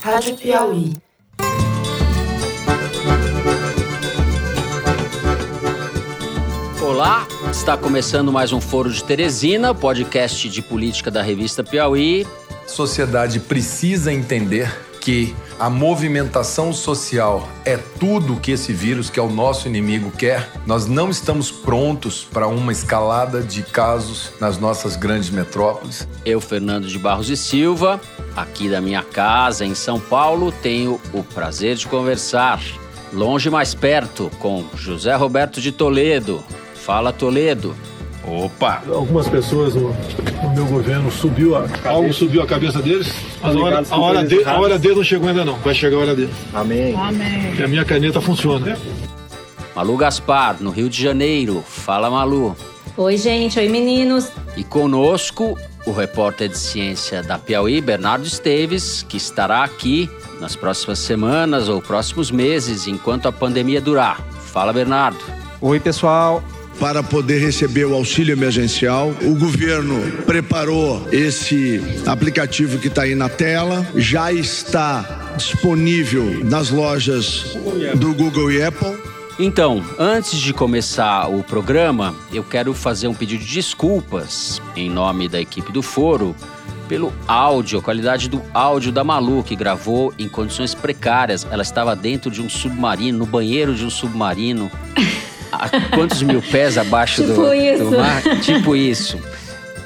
Rádio Piauí. Olá, está começando mais um Foro de Teresina, podcast de política da revista Piauí. A sociedade precisa entender que a movimentação social é tudo que esse vírus, que é o nosso inimigo, quer. Nós não estamos prontos para uma escalada de casos nas nossas grandes metrópoles. Eu, Fernando de Barros e Silva, aqui da minha casa em São Paulo, tenho o prazer de conversar, longe mais perto, com José Roberto de Toledo. Fala, Toledo. Opa! Algumas pessoas no, no meu governo subiu a, algo subiu a cabeça deles. Mas a hora, a, hora de, a hora dele não chegou ainda não. Vai chegar a hora dele. Amém. Amém. E a minha caneta funciona. Malu Gaspar, no Rio de Janeiro. Fala, Malu. Oi, gente. Oi, meninos. E conosco, o repórter de ciência da Piauí, Bernardo Esteves, que estará aqui nas próximas semanas ou próximos meses, enquanto a pandemia durar. Fala, Bernardo. Oi, pessoal para poder receber o auxílio emergencial. O governo preparou esse aplicativo que está aí na tela, já está disponível nas lojas do Google e Apple. Então, antes de começar o programa, eu quero fazer um pedido de desculpas em nome da equipe do Foro pelo áudio, a qualidade do áudio da Malu, que gravou em condições precárias. Ela estava dentro de um submarino, no banheiro de um submarino. a quantos mil pés abaixo tipo do, do mar? Tipo isso.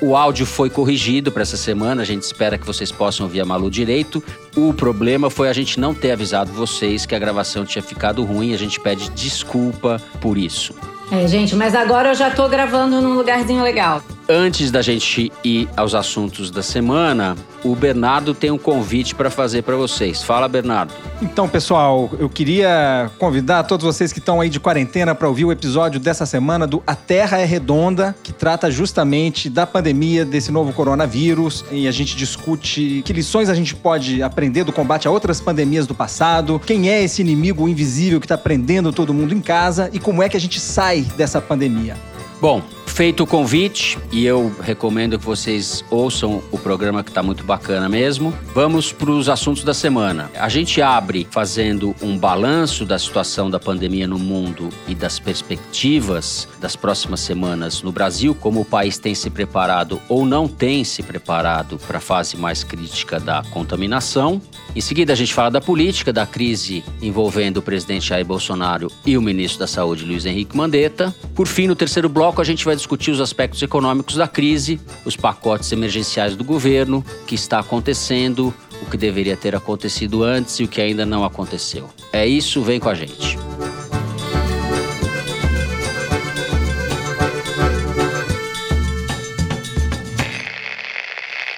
O áudio foi corrigido para essa semana, a gente espera que vocês possam ouvir a Malu direito. O problema foi a gente não ter avisado vocês que a gravação tinha ficado ruim, a gente pede desculpa por isso. É, gente, mas agora eu já tô gravando num lugarzinho legal. Antes da gente ir aos assuntos da semana, o Bernardo tem um convite para fazer para vocês. Fala, Bernardo. Então, pessoal, eu queria convidar todos vocês que estão aí de quarentena para ouvir o episódio dessa semana do A Terra é Redonda, que trata justamente da pandemia desse novo coronavírus e a gente discute que lições a gente pode aprender do combate a outras pandemias do passado, quem é esse inimigo invisível que está prendendo todo mundo em casa e como é que a gente sai dessa pandemia. Bom, feito o convite, e eu recomendo que vocês ouçam o programa que está muito bacana mesmo, vamos para os assuntos da semana. A gente abre fazendo um balanço da situação da pandemia no mundo e das perspectivas das próximas semanas no Brasil, como o país tem se preparado ou não tem se preparado para a fase mais crítica da contaminação. Em seguida, a gente fala da política, da crise envolvendo o presidente Jair Bolsonaro e o ministro da Saúde, Luiz Henrique Mandetta. Por fim, no terceiro bloco, a gente vai discutir os aspectos econômicos da crise, os pacotes emergenciais do governo, o que está acontecendo, o que deveria ter acontecido antes e o que ainda não aconteceu. É isso, vem com a gente.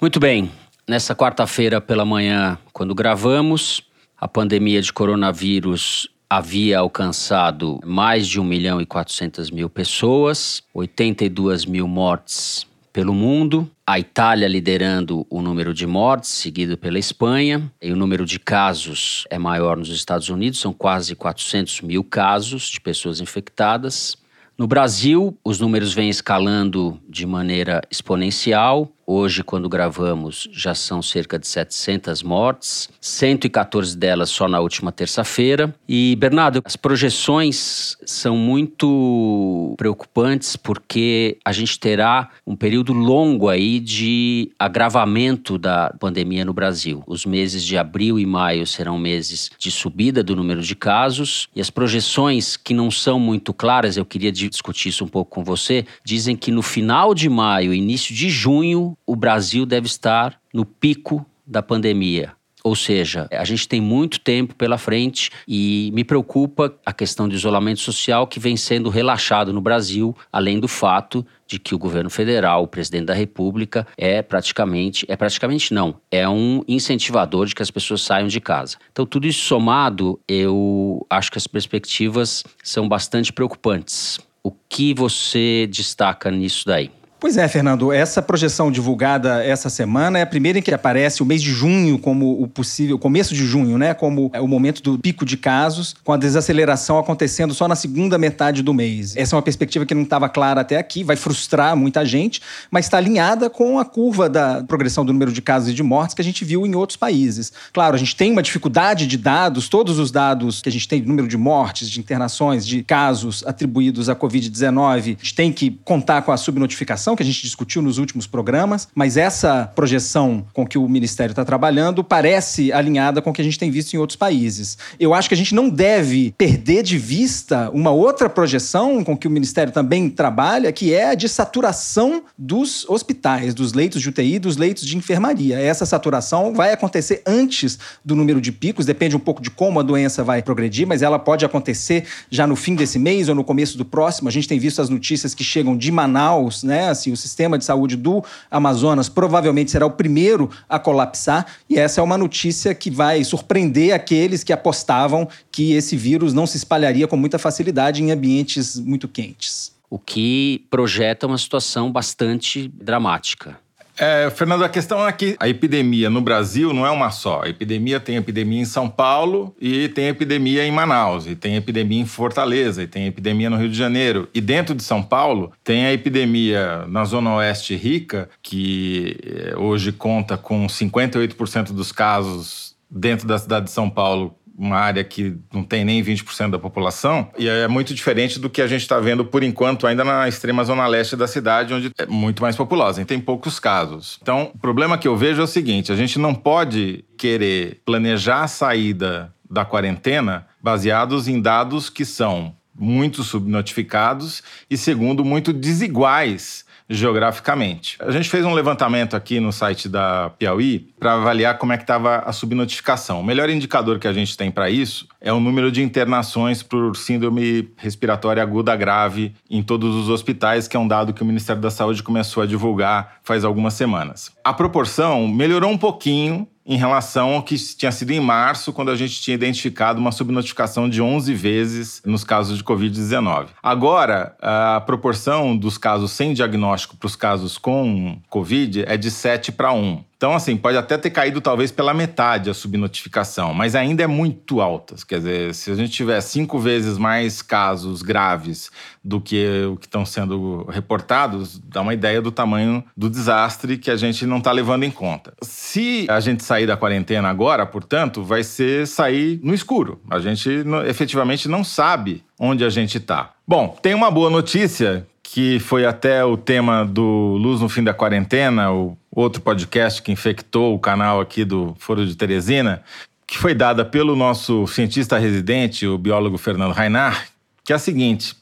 Muito bem, Nessa quarta-feira pela manhã, quando gravamos, a pandemia de coronavírus havia alcançado mais de 1 milhão e 400 mil pessoas, 82 mil mortes pelo mundo. A Itália liderando o número de mortes, seguido pela Espanha. E o número de casos é maior nos Estados Unidos, são quase 400 mil casos de pessoas infectadas. No Brasil, os números vêm escalando de maneira exponencial. Hoje, quando gravamos, já são cerca de 700 mortes, 114 delas só na última terça-feira. E, Bernardo, as projeções são muito preocupantes porque a gente terá um período longo aí de agravamento da pandemia no Brasil. Os meses de abril e maio serão meses de subida do número de casos e as projeções que não são muito claras, eu queria discutir isso um pouco com você, dizem que no final de maio, início de junho, o Brasil deve estar no pico da pandemia. Ou seja, a gente tem muito tempo pela frente e me preocupa a questão do isolamento social que vem sendo relaxado no Brasil, além do fato de que o governo federal, o presidente da República, é praticamente, é praticamente não, é um incentivador de que as pessoas saiam de casa. Então, tudo isso somado, eu acho que as perspectivas são bastante preocupantes. O que você destaca nisso daí? Pois é, Fernando, essa projeção divulgada essa semana é a primeira em que aparece o mês de junho como o possível, começo de junho, né, como o momento do pico de casos, com a desaceleração acontecendo só na segunda metade do mês. Essa é uma perspectiva que não estava clara até aqui, vai frustrar muita gente, mas está alinhada com a curva da progressão do número de casos e de mortes que a gente viu em outros países. Claro, a gente tem uma dificuldade de dados, todos os dados que a gente tem, número de mortes, de internações, de casos atribuídos à Covid-19, a gente tem que contar com a subnotificação que a gente discutiu nos últimos programas, mas essa projeção com que o Ministério está trabalhando parece alinhada com o que a gente tem visto em outros países. Eu acho que a gente não deve perder de vista uma outra projeção com que o Ministério também trabalha, que é a de saturação dos hospitais, dos leitos de UTI, dos leitos de enfermaria. Essa saturação vai acontecer antes do número de picos, depende um pouco de como a doença vai progredir, mas ela pode acontecer já no fim desse mês ou no começo do próximo. A gente tem visto as notícias que chegam de Manaus, né? Assim, o sistema de saúde do Amazonas provavelmente será o primeiro a colapsar, e essa é uma notícia que vai surpreender aqueles que apostavam que esse vírus não se espalharia com muita facilidade em ambientes muito quentes. O que projeta uma situação bastante dramática. É, Fernando, a questão é que a epidemia no Brasil não é uma só. A epidemia tem epidemia em São Paulo e tem epidemia em Manaus, e tem epidemia em Fortaleza, e tem epidemia no Rio de Janeiro. E dentro de São Paulo tem a epidemia na Zona Oeste rica, que eh, hoje conta com 58% dos casos dentro da cidade de São Paulo uma área que não tem nem 20% da população, e é muito diferente do que a gente está vendo por enquanto ainda na extrema zona leste da cidade, onde é muito mais populosa e tem poucos casos. Então, o problema que eu vejo é o seguinte: a gente não pode querer planejar a saída da quarentena baseados em dados que são muito subnotificados e, segundo, muito desiguais geograficamente. A gente fez um levantamento aqui no site da Piauí para avaliar como é que estava a subnotificação. O melhor indicador que a gente tem para isso é o número de internações por síndrome respiratória aguda grave em todos os hospitais, que é um dado que o Ministério da Saúde começou a divulgar faz algumas semanas. A proporção melhorou um pouquinho em relação ao que tinha sido em março, quando a gente tinha identificado uma subnotificação de 11 vezes nos casos de Covid-19. Agora, a proporção dos casos sem diagnóstico para os casos com Covid é de 7 para 1. Então, assim, pode até ter caído talvez pela metade a subnotificação, mas ainda é muito alta. Quer dizer, se a gente tiver cinco vezes mais casos graves do que o que estão sendo reportados, dá uma ideia do tamanho do desastre que a gente não está levando em conta. Se a gente sair da quarentena agora, portanto, vai ser sair no escuro. A gente efetivamente não sabe onde a gente está. Bom, tem uma boa notícia que foi até o tema do Luz no Fim da Quarentena, o outro podcast que infectou o canal aqui do Foro de Teresina, que foi dada pelo nosso cientista residente, o biólogo Fernando Reinhardt, que é a seguinte: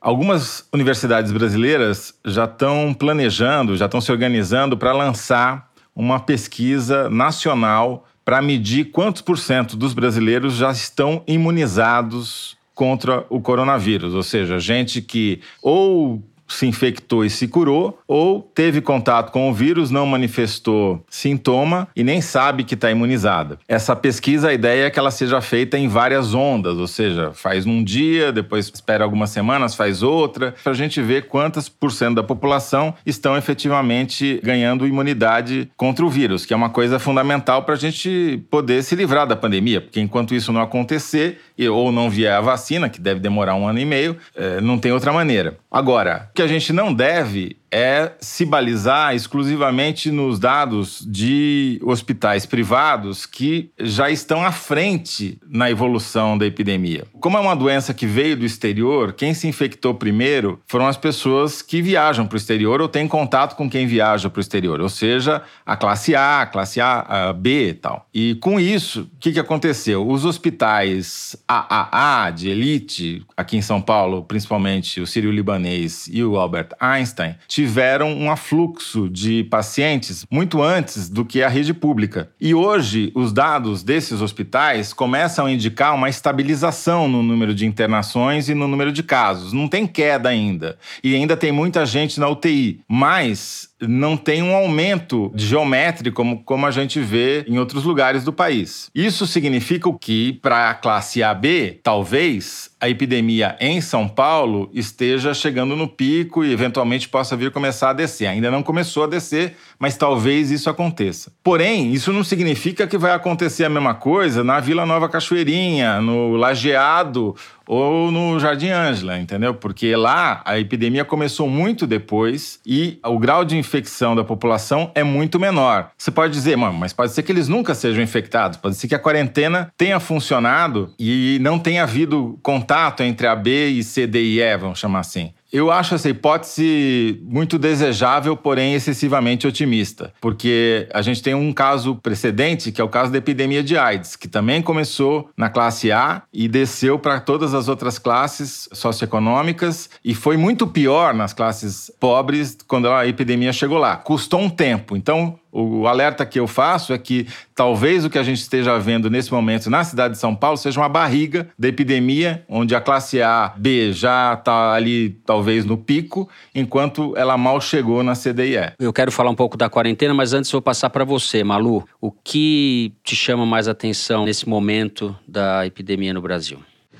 algumas universidades brasileiras já estão planejando, já estão se organizando para lançar uma pesquisa nacional para medir quantos por cento dos brasileiros já estão imunizados contra o coronavírus, ou seja, gente que ou se infectou e se curou, ou teve contato com o vírus, não manifestou sintoma e nem sabe que está imunizada. Essa pesquisa, a ideia é que ela seja feita em várias ondas, ou seja, faz num dia, depois espera algumas semanas, faz outra, para a gente ver quantas por cento da população estão efetivamente ganhando imunidade contra o vírus, que é uma coisa fundamental para a gente poder se livrar da pandemia, porque enquanto isso não acontecer, ou não vier a vacina, que deve demorar um ano e meio, é, não tem outra maneira. Agora, o que a gente não deve é se balizar exclusivamente nos dados de hospitais privados que já estão à frente na evolução da epidemia. Como é uma doença que veio do exterior, quem se infectou primeiro foram as pessoas que viajam para o exterior ou têm contato com quem viaja para o exterior, ou seja, a classe A, a classe A, a B e tal. E com isso, o que, que aconteceu? Os hospitais AAA de elite, aqui em São Paulo, principalmente o Sírio-Libanês e o Albert Einstein, tiveram um afluxo de pacientes muito antes do que a rede pública. E hoje, os dados desses hospitais começam a indicar uma estabilização no número de internações e no número de casos. Não tem queda ainda. E ainda tem muita gente na UTI. Mas não tem um aumento geométrico como, como a gente vê em outros lugares do país. Isso significa que, para a classe AB, talvez a epidemia em São Paulo esteja chegando no pico e eventualmente possa vir começar a descer. Ainda não começou a descer, mas talvez isso aconteça. Porém, isso não significa que vai acontecer a mesma coisa na Vila Nova Cachoeirinha, no Lajeado ou no Jardim Ângela, entendeu? Porque lá a epidemia começou muito depois e o grau de infecção da população é muito menor. Você pode dizer, mano, mas pode ser que eles nunca sejam infectados, pode ser que a quarentena tenha funcionado e não tenha havido contato entre a B e C, D e E, vamos chamar assim. Eu acho essa hipótese muito desejável, porém excessivamente otimista, porque a gente tem um caso precedente, que é o caso da epidemia de AIDS, que também começou na classe A e desceu para todas as outras classes socioeconômicas e foi muito pior nas classes pobres quando a epidemia chegou lá. Custou um tempo. Então, o alerta que eu faço é que talvez o que a gente esteja vendo nesse momento na cidade de São Paulo seja uma barriga da epidemia, onde a classe A, B já está ali talvez no pico, enquanto ela mal chegou na CDIE. Eu quero falar um pouco da quarentena, mas antes vou passar para você, Malu. O que te chama mais atenção nesse momento da epidemia no Brasil?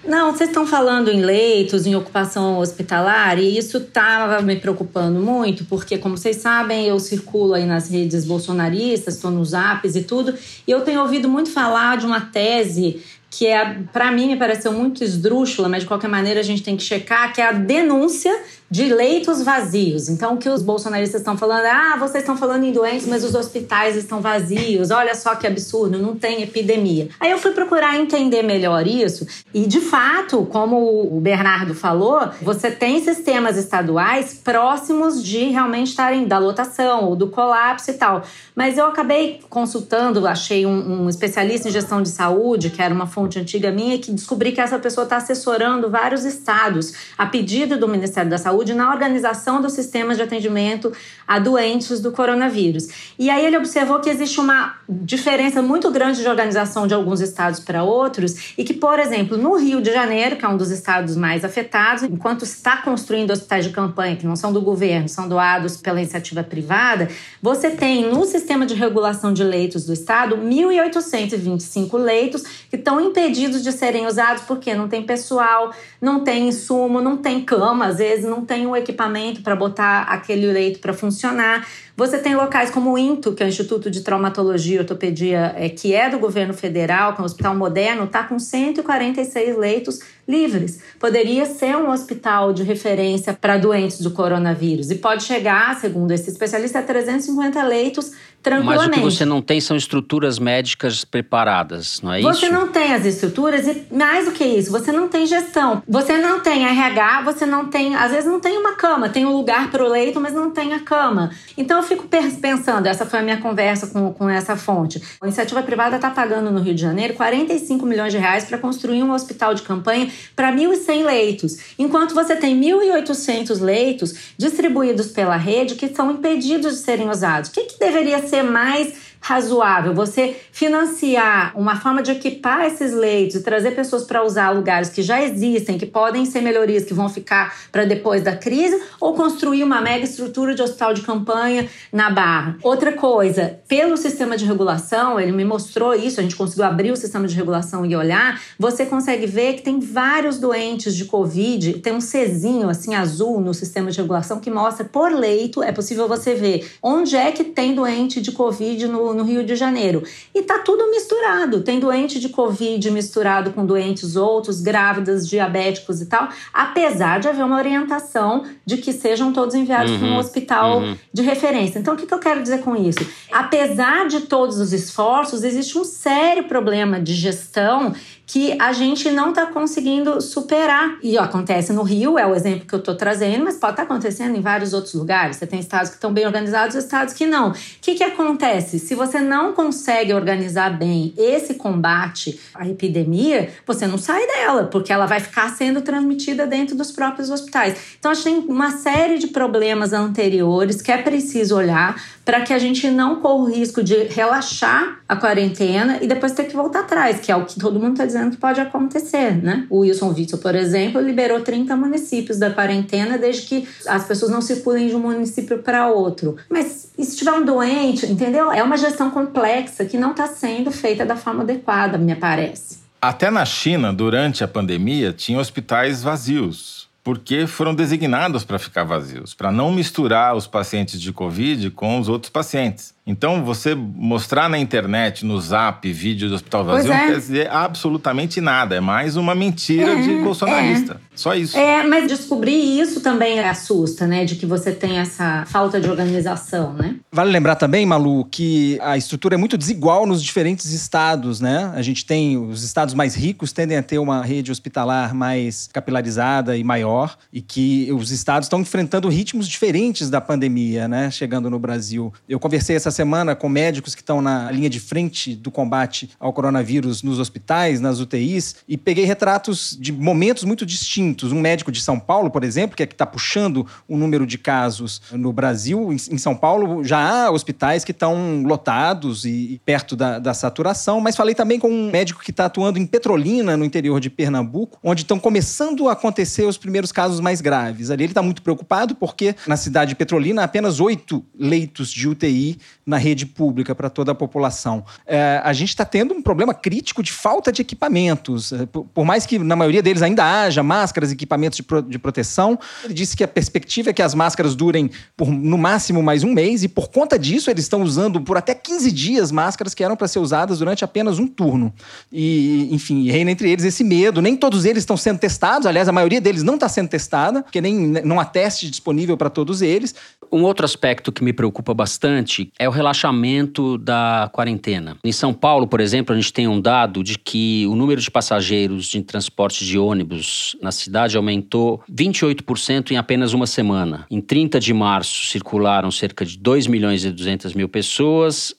Não, vocês estão falando em leitos, em ocupação hospitalar, e isso estava me preocupando muito, porque, como vocês sabem, eu circulo aí nas redes bolsonaristas, estou nos apps e tudo, e eu tenho ouvido muito falar de uma tese que é, para mim, me pareceu muito esdrúxula, mas de qualquer maneira a gente tem que checar, que é a denúncia de leitos vazios. Então, o que os bolsonaristas estão falando é: ah, vocês estão falando em doentes, mas os hospitais estão vazios. Olha só que absurdo, não tem epidemia. Aí eu fui procurar entender melhor isso, e de fato, como o Bernardo falou, você tem sistemas estaduais próximos de realmente estarem da lotação ou do colapso e tal. Mas eu acabei consultando, achei um, um especialista em gestão de saúde, que era uma fonte antiga minha, que descobri que essa pessoa está assessorando vários estados a pedido do Ministério da Saúde Saúde na organização dos sistemas de atendimento a doentes do coronavírus. E aí ele observou que existe uma diferença muito grande de organização de alguns estados para outros e que, por exemplo, no Rio de Janeiro, que é um dos estados mais afetados, enquanto está construindo hospitais de campanha que não são do governo, são doados pela iniciativa privada, você tem no sistema de regulação de leitos do estado 1.825 leitos que estão impedidos de serem usados porque não tem pessoal, não tem insumo, não tem cama, às vezes não tem o equipamento para botar aquele leito para funcionar. Você tem locais como o INTO, que é o Instituto de Traumatologia e Ortopedia, é, que é do governo federal, que é um hospital moderno, está com 146 leitos livres. Poderia ser um hospital de referência para doentes do coronavírus e pode chegar, segundo esse especialista, a 350 leitos tranquilamente. Mas o que você não tem são estruturas médicas preparadas, não é você isso? Você não tem as estruturas e mais do que isso, você não tem gestão. Você não tem RH, você não tem, às vezes não tem uma cama, tem um lugar para o leito, mas não tem a cama. Então eu fico pensando, essa foi a minha conversa com, com essa fonte. A iniciativa privada está pagando no Rio de Janeiro 45 milhões de reais para construir um hospital de campanha para 1.100 leitos, enquanto você tem 1.800 leitos distribuídos pela rede que são impedidos de serem usados. O que, que deveria ser mais razoável você financiar uma forma de equipar esses leitos e trazer pessoas para usar lugares que já existem, que podem ser melhorias que vão ficar para depois da crise, ou construir uma mega estrutura de hospital de campanha na Barra. Outra coisa, pelo sistema de regulação, ele me mostrou isso, a gente conseguiu abrir o sistema de regulação e olhar, você consegue ver que tem vários doentes de Covid, tem um Czinho assim azul no sistema de regulação que mostra por leito, é possível você ver onde é que tem doente de Covid no no, Rio de Janeiro. E tá tudo misturado. Tem doente de Covid misturado com doentes outros, grávidas, diabéticos e tal, apesar de haver uma orientação de que sejam todos enviados uhum, para um hospital uhum. de referência. Então, o que, que eu quero dizer com isso? Apesar de todos os esforços, existe um sério problema de gestão que a gente não está conseguindo superar. E ó, acontece no Rio, é o exemplo que eu estou trazendo, mas pode estar tá acontecendo em vários outros lugares. Você tem estados que estão bem organizados e estados que não. O que, que acontece? Se você não consegue organizar bem esse combate à epidemia, você não sai dela, porque ela vai ficar sendo transmitida dentro dos próprios hospitais. Então, a gente tem uma série de problemas anteriores que é preciso olhar para que a gente não corra o risco de relaxar a quarentena e depois ter que voltar atrás, que é o que todo mundo está dizendo que pode acontecer, né? O Wilson Witzel, por exemplo, liberou 30 municípios da quarentena desde que as pessoas não circulem de um município para outro. Mas e se tiver um doente, entendeu? É uma gestão complexa que não está sendo feita da forma adequada, me parece. Até na China, durante a pandemia, tinha hospitais vazios porque foram designados para ficar vazios, para não misturar os pacientes de Covid com os outros pacientes. Então, você mostrar na internet, no zap, vídeo do hospital vazio, é. não quer dizer absolutamente nada. É mais uma mentira é, de bolsonarista. É. Só isso. É, mas descobrir isso também assusta, né? De que você tem essa falta de organização, né? Vale lembrar também, Malu, que a estrutura é muito desigual nos diferentes estados, né? A gente tem os estados mais ricos tendem a ter uma rede hospitalar mais capilarizada e maior, e que os estados estão enfrentando ritmos diferentes da pandemia, né? Chegando no Brasil. Eu conversei essa semana com médicos que estão na linha de frente do combate ao coronavírus nos hospitais, nas UTIs, e peguei retratos de momentos muito distintos. Um médico de São Paulo, por exemplo, que é que está puxando o número de casos no Brasil. Em São Paulo já há hospitais que estão lotados e perto da, da saturação, mas falei também com um médico que está atuando em Petrolina, no interior de Pernambuco, onde estão começando a acontecer os primeiros casos mais graves. Ali ele está muito preocupado porque na cidade de Petrolina apenas oito leitos de UTI na rede pública para toda a população. É, a gente está tendo um problema crítico de falta de equipamentos. É, por, por, mais que na maioria deles ainda haja máscaras, equipamentos de, pro, de proteção, ele disse que a perspectiva é que as máscaras durem por no máximo mais um mês e por conta disso eles estão usando por até 15 dias máscaras que eram para ser usadas durante apenas um turno. E, enfim, reina entre eles esse medo. Nem todos eles estão sendo testados, aliás, a maioria deles não está sendo testada, porque nem não há teste disponível para todos eles. Um outro aspecto que me preocupa bastante é o relaxamento da quarentena. Em São Paulo, por exemplo, a gente tem um dado de que o número de passageiros de transporte de ônibus na cidade aumentou 28% em apenas uma semana. Em 30 de março circularam cerca de 2 milhões e 200 mil pessoas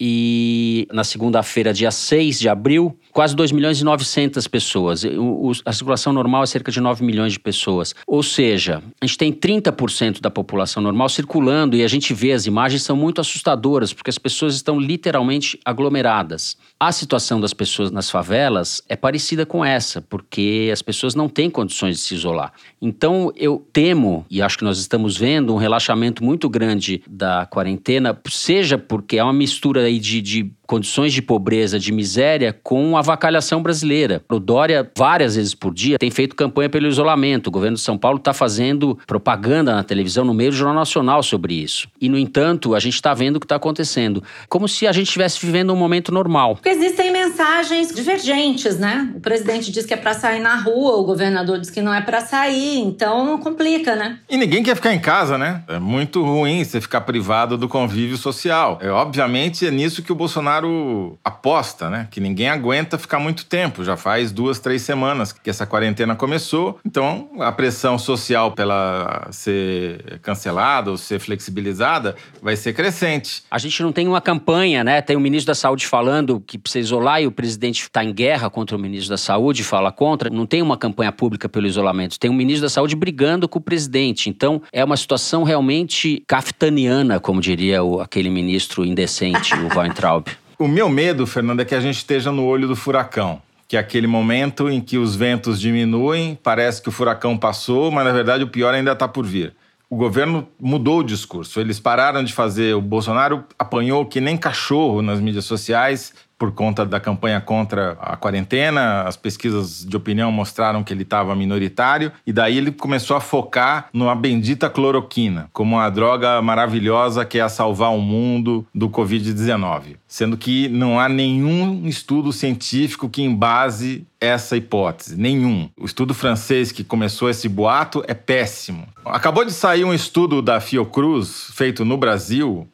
e na segunda-feira, dia 6 de abril, quase 2 milhões e 900 pessoas. O, o, a circulação normal é cerca de 9 milhões de pessoas. Ou seja, a gente tem 30% da população normal circulando e a gente vê as imagens são muito assustadoras, porque as pessoas estão literalmente aglomeradas. A situação das pessoas nas favelas é parecida com essa, porque as pessoas não têm condições de se isolar. Então, eu temo, e acho que nós estamos vendo, um relaxamento muito grande da quarentena, seja porque é uma mistura aí de, de condições de pobreza, de miséria, com a avacalhação brasileira. O Dória, várias vezes por dia, tem feito campanha pelo isolamento. O governo de São Paulo está fazendo propaganda na televisão, no meio do Jornal Nacional sobre isso. E, no entanto, a gente está vendo o que está acontecendo. Como se a gente estivesse vivendo um momento normal. Porque existem mensagens divergentes, né? O presidente diz que é para sair na rua, o governador diz que não é para sair, então complica, né? E ninguém quer ficar em casa, né? É muito ruim você ficar privado do convívio social. É, obviamente é nisso que o Bolsonaro Bolsonaro aposta, né? Que ninguém aguenta ficar muito tempo. Já faz duas, três semanas que essa quarentena começou. Então, a pressão social pela ser cancelada ou ser flexibilizada vai ser crescente. A gente não tem uma campanha, né? Tem o ministro da Saúde falando que precisa isolar e o presidente está em guerra contra o ministro da Saúde, fala contra. Não tem uma campanha pública pelo isolamento. Tem o ministro da Saúde brigando com o presidente. Então, é uma situação realmente kaftaniana, como diria o, aquele ministro indecente, o Weintraub. O meu medo, Fernando, é que a gente esteja no olho do furacão. Que é aquele momento em que os ventos diminuem, parece que o furacão passou, mas na verdade o pior ainda está por vir. O governo mudou o discurso. Eles pararam de fazer. O Bolsonaro apanhou que nem cachorro nas mídias sociais por conta da campanha contra a quarentena. As pesquisas de opinião mostraram que ele estava minoritário e daí ele começou a focar numa bendita cloroquina, como uma droga maravilhosa que é a salvar o mundo do Covid-19. Sendo que não há nenhum estudo científico que embase essa hipótese, nenhum. O estudo francês que começou esse boato é péssimo. Acabou de sair um estudo da Fiocruz, feito no Brasil,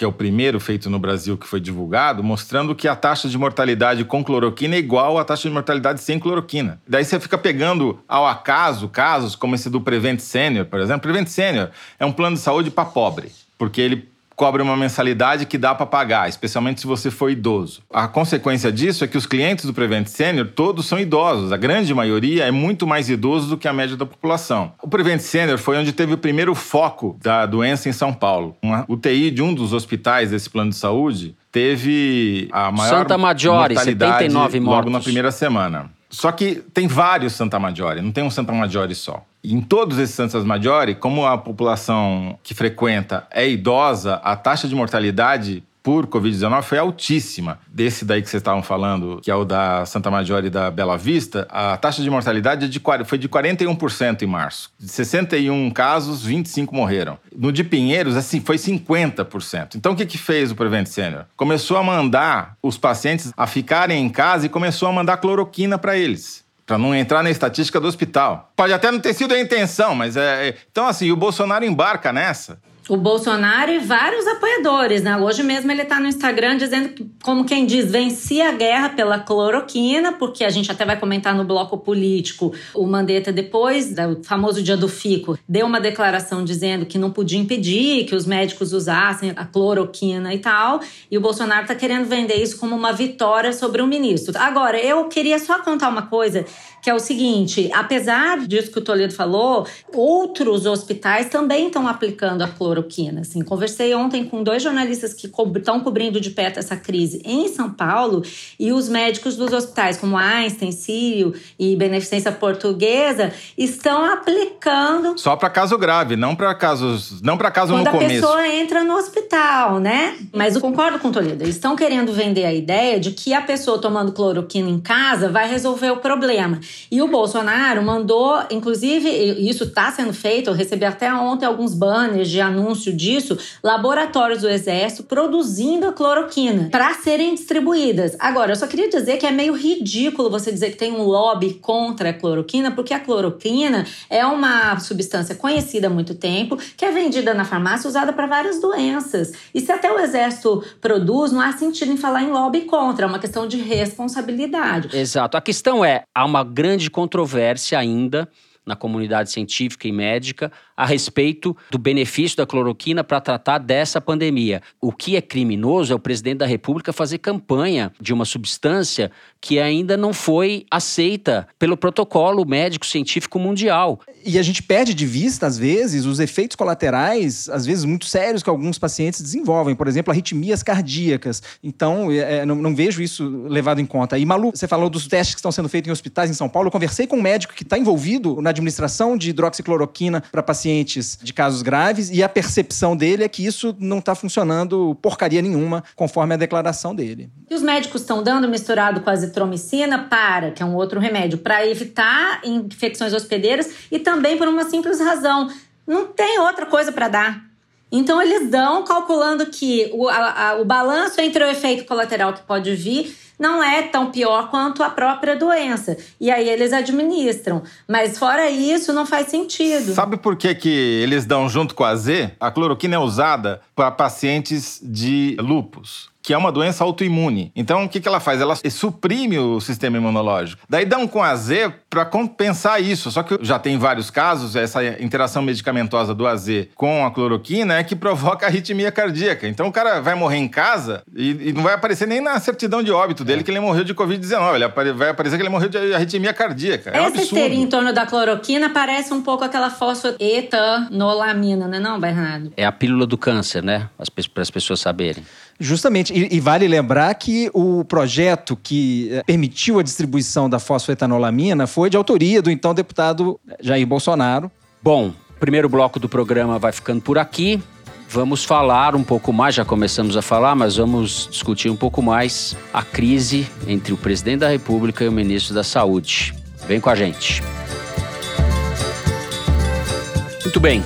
que é o primeiro feito no Brasil que foi divulgado, mostrando que a taxa de mortalidade com cloroquina é igual à taxa de mortalidade sem cloroquina. Daí você fica pegando ao acaso casos como esse do Prevent Senior, por exemplo. Prevent Senior é um plano de saúde para pobre, porque ele cobre uma mensalidade que dá para pagar, especialmente se você for idoso. A consequência disso é que os clientes do Prevent Senior todos são idosos. A grande maioria é muito mais idoso do que a média da população. O Prevent Senior foi onde teve o primeiro foco da doença em São Paulo. Uma UTI de um dos hospitais desse plano de saúde teve a maior Santa Maggiore, mortalidade 79 mortos. logo na primeira semana. Só que tem vários Santa Maggiore, não tem um Santa Maggiore só. E em todos esses Santas Maggiore, como a população que frequenta é idosa, a taxa de mortalidade por Covid-19 foi altíssima. Desse daí que vocês estavam falando, que é o da Santa Maggiore e da Bela Vista, a taxa de mortalidade é de, foi de 41% em março. De 61 casos, 25 morreram. No de Pinheiros, assim, foi 50%. Então, o que, que fez o Prevent Senior? Começou a mandar os pacientes a ficarem em casa e começou a mandar cloroquina para eles para não entrar na estatística do hospital. Pode até não ter sido a intenção, mas é. é então, assim, o Bolsonaro embarca nessa o Bolsonaro e vários apoiadores, né? Hoje mesmo ele está no Instagram dizendo como quem diz, venci a guerra pela cloroquina, porque a gente até vai comentar no bloco político. O Mandetta, depois do famoso dia do fico, deu uma declaração dizendo que não podia impedir que os médicos usassem a cloroquina e tal. E o Bolsonaro está querendo vender isso como uma vitória sobre o ministro. Agora, eu queria só contar uma coisa que é o seguinte: apesar disso que o Toledo falou, outros hospitais também estão aplicando a cloroquina. Assim, conversei ontem com dois jornalistas que estão cobrindo de perto essa crise em São Paulo e os médicos dos hospitais, como Einstein, Sírio e Beneficência Portuguesa, estão aplicando. Só para caso grave, não para casos, não para caso no começo. Quando a pessoa entra no hospital, né? Mas eu concordo com o Toledo. Eles estão querendo vender a ideia de que a pessoa tomando cloroquina em casa vai resolver o problema. E o Bolsonaro mandou, inclusive, isso está sendo feito, eu recebi até ontem alguns banners de anúncio disso, laboratórios do Exército produzindo a cloroquina para serem distribuídas. Agora, eu só queria dizer que é meio ridículo você dizer que tem um lobby contra a cloroquina, porque a cloroquina é uma substância conhecida há muito tempo, que é vendida na farmácia usada para várias doenças. E se até o Exército produz, não há sentido em falar em lobby contra, é uma questão de responsabilidade. Exato. A questão é, há uma grande controvérsia ainda na comunidade científica e médica a respeito do benefício da cloroquina para tratar dessa pandemia. O que é criminoso é o presidente da República fazer campanha de uma substância que ainda não foi aceita pelo protocolo médico científico mundial. E a gente perde de vista, às vezes, os efeitos colaterais, às vezes muito sérios, que alguns pacientes desenvolvem. Por exemplo, arritmias cardíacas. Então, é, é, não, não, vejo isso levado em conta. E, Malu, você falou dos testes que estão sendo feitos em hospitais em São Paulo. Eu conversei com um médico que está envolvido na administração de hidroxicloroquina para pacientes pacientes de casos graves e a percepção dele é que isso não está funcionando porcaria nenhuma, conforme a declaração dele. E os médicos estão dando misturado com azitromicina para, que é um outro remédio, para evitar infecções hospedeiras e também por uma simples razão. Não tem outra coisa para dar. Então, eles dão calculando que o, a, a, o balanço entre o efeito colateral que pode vir não é tão pior quanto a própria doença. E aí eles administram. Mas fora isso, não faz sentido. Sabe por que, que eles dão junto com a Z? A cloroquina é usada para pacientes de lupus que é uma doença autoimune. Então, o que, que ela faz? Ela suprime o sistema imunológico. Daí dão com AZ para compensar isso. Só que já tem vários casos, essa interação medicamentosa do AZ com a cloroquina é que provoca arritmia cardíaca. Então, o cara vai morrer em casa e, e não vai aparecer nem na certidão de óbito dele é. que ele morreu de Covid-19. Ele vai aparecer que ele morreu de arritmia cardíaca. É um Essa histeria em torno da cloroquina parece um pouco aquela fosfetanolamina, né não, Bernardo? É a pílula do câncer, né? Para as pessoas saberem. Justamente. E, e, vale lembrar que o projeto que eh, permitiu a distribuição da fosfetanolamina foi de autoria do então deputado Jair Bolsonaro. Bom, o primeiro bloco do programa vai ficando por aqui. Vamos falar um pouco mais, já começamos a falar, mas vamos discutir um pouco mais a crise entre o presidente da República e o ministro da Saúde. Vem com a gente. Muito bem,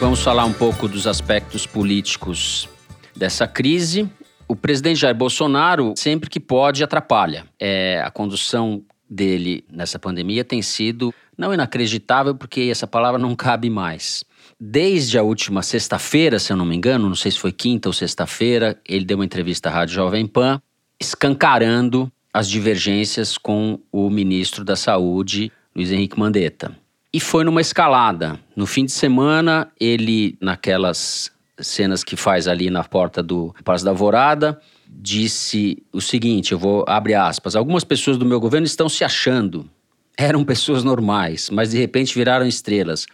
vamos falar um pouco dos aspectos políticos dessa crise. O presidente Jair Bolsonaro, sempre que pode, atrapalha. É, a condução dele nessa pandemia tem sido não inacreditável, porque essa palavra não cabe mais. Desde a última sexta-feira, se eu não me engano, não sei se foi quinta ou sexta-feira, ele deu uma entrevista à Rádio Jovem Pan, escancarando as divergências com o ministro da Saúde, Luiz Henrique Mandetta. E foi numa escalada. No fim de semana, ele, naquelas cenas que faz ali na porta do Palácio da Alvorada, disse o seguinte: eu vou abrir aspas. Algumas pessoas do meu governo estão se achando. Eram pessoas normais, mas de repente viraram estrelas.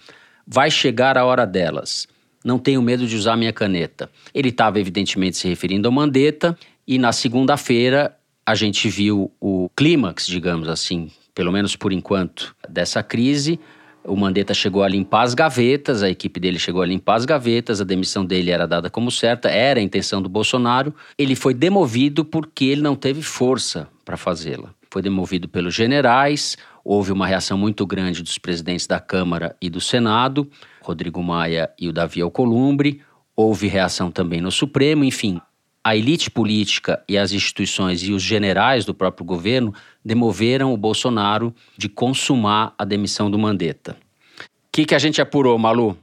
Vai chegar a hora delas. Não tenho medo de usar minha caneta. Ele estava, evidentemente, se referindo ao Mandetta, e na segunda-feira a gente viu o clímax, digamos assim, pelo menos por enquanto, dessa crise, O Mandetta chegou a limpar as gavetas, a equipe dele chegou a limpar as gavetas, a demissão dele era dada como certa, era a intenção do Bolsonaro. Ele foi demovido porque ele não teve força para fazê-la. Foi demovido pelos generais, houve uma reação muito grande dos presidentes da Câmara e do Senado, Rodrigo Maia e o Davi Alcolumbre, houve reação também no Supremo, enfim. A elite política e as instituições e os generais do próprio governo demoveram o Bolsonaro de consumar a demissão do Mandetta. O que, que a gente apurou, Malu?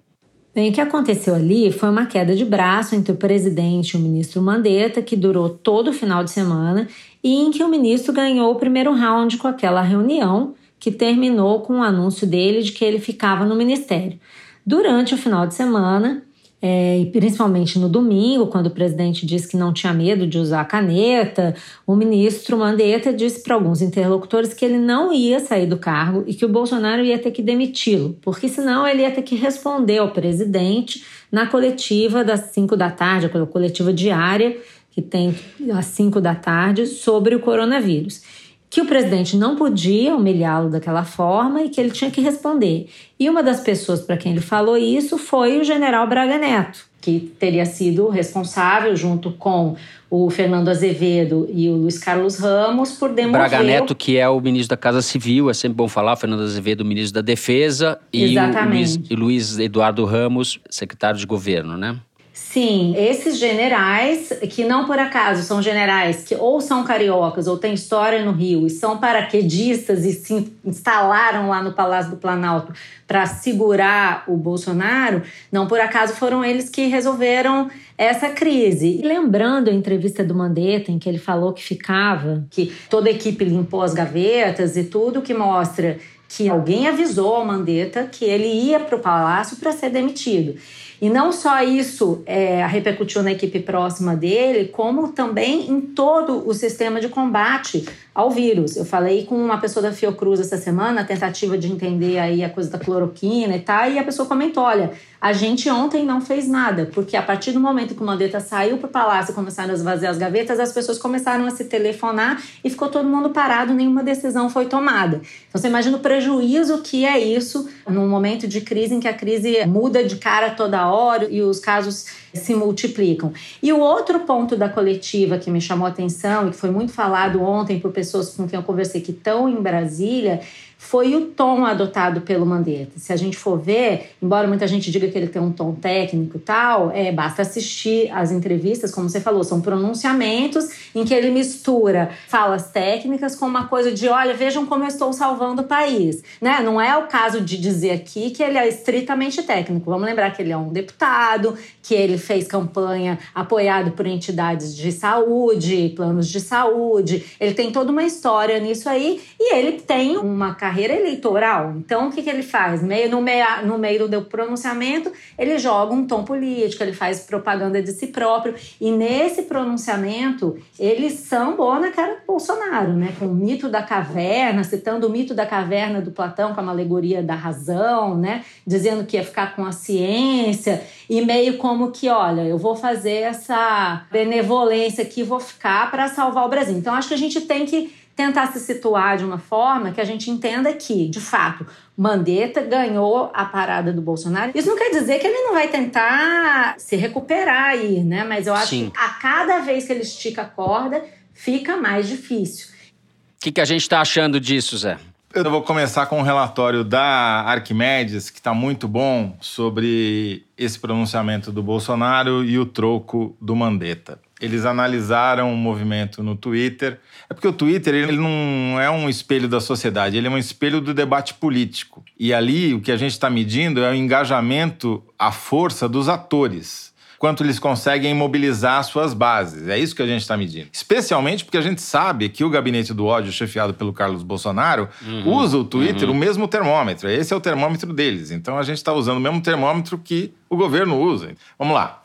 Bem, o que aconteceu ali foi uma queda de braço entre o presidente e o ministro Mandetta, que durou todo o final de semana, e em que o ministro ganhou o primeiro round com aquela reunião, que terminou com o anúncio dele de que ele ficava no ministério. Durante o final de semana, é, e principalmente no domingo, quando o presidente disse que não tinha medo de usar a caneta, o ministro Mandetta disse para alguns interlocutores que ele não ia sair do cargo e que o Bolsonaro ia ter que demiti-lo, porque senão ele ia ter que responder ao presidente na coletiva das 5 da tarde, a coletiva diária que tem às 5 da tarde, sobre o coronavírus que o presidente não podia humilhá-lo daquela forma e que ele tinha que responder. E uma das pessoas para quem ele falou isso foi o general Braga Neto, que teria sido responsável, junto com o Fernando Azevedo e o Luiz Carlos Ramos, por demover... Braga Neto, que é o ministro da Casa Civil, é sempre bom falar, Fernando Azevedo, ministro da Defesa, e o Luiz, e Luiz Eduardo Ramos, secretário de governo, né? Sim, esses generais, que não por acaso são generais que ou são cariocas ou têm história no Rio e são paraquedistas e se instalaram lá no Palácio do Planalto para segurar o Bolsonaro, não por acaso foram eles que resolveram essa crise. E lembrando a entrevista do Mandetta, em que ele falou que ficava, que toda a equipe limpou as gavetas e tudo, que mostra que alguém avisou ao Mandetta que ele ia para o palácio para ser demitido. E não só isso é, repercutiu na equipe próxima dele, como também em todo o sistema de combate ao vírus. Eu falei com uma pessoa da Fiocruz essa semana, a tentativa de entender aí a coisa da cloroquina e tal, e a pessoa comentou: olha, a gente ontem não fez nada, porque a partir do momento que o Mandetta saiu para o palácio e começaram a esvaziar as gavetas, as pessoas começaram a se telefonar e ficou todo mundo parado, nenhuma decisão foi tomada. Então você imagina o prejuízo que é isso num momento de crise em que a crise muda de cara toda hora e os casos se multiplicam. E o outro ponto da coletiva que me chamou a atenção e que foi muito falado ontem por pessoas com quem eu conversei que estão em Brasília foi o tom adotado pelo Mandetta. Se a gente for ver, embora muita gente diga que ele tem um tom técnico e tal, é, basta assistir as entrevistas, como você falou, são pronunciamentos em que ele mistura falas técnicas com uma coisa de, olha, vejam como eu estou salvando o país. Né? Não é o caso de dizer aqui que ele é estritamente técnico. Vamos lembrar que ele é um deputado, que ele fez campanha apoiado por entidades de saúde, planos de saúde. Ele tem toda uma história nisso aí e ele tem uma carreira carreira eleitoral. Então, o que, que ele faz? Meio, no, meio, no meio do pronunciamento, ele joga um tom político, ele faz propaganda de si próprio. E nesse pronunciamento, ele sambou na cara do Bolsonaro, né? Com o mito da caverna, citando o mito da caverna do Platão como alegoria da razão, né? Dizendo que ia ficar com a ciência. E meio como que, olha, eu vou fazer essa benevolência aqui, vou ficar para salvar o Brasil. Então, acho que a gente tem que tentar se situar de uma forma que a gente entenda que, de fato, Mandetta ganhou a parada do Bolsonaro. Isso não quer dizer que ele não vai tentar se recuperar aí, né? Mas eu acho Sim. que a cada vez que ele estica a corda, fica mais difícil. O que, que a gente está achando disso, Zé? Eu vou começar com um relatório da Arquimedes, que está muito bom, sobre esse pronunciamento do Bolsonaro e o troco do Mandetta. Eles analisaram o movimento no Twitter. É porque o Twitter ele não é um espelho da sociedade, ele é um espelho do debate político. E ali o que a gente está medindo é o engajamento, a força dos atores quanto eles conseguem mobilizar suas bases. É isso que a gente está medindo. Especialmente porque a gente sabe que o gabinete do ódio, chefiado pelo Carlos Bolsonaro, uhum, usa o Twitter uhum. o mesmo termômetro. Esse é o termômetro deles. Então a gente está usando o mesmo termômetro que o governo usa. Vamos lá.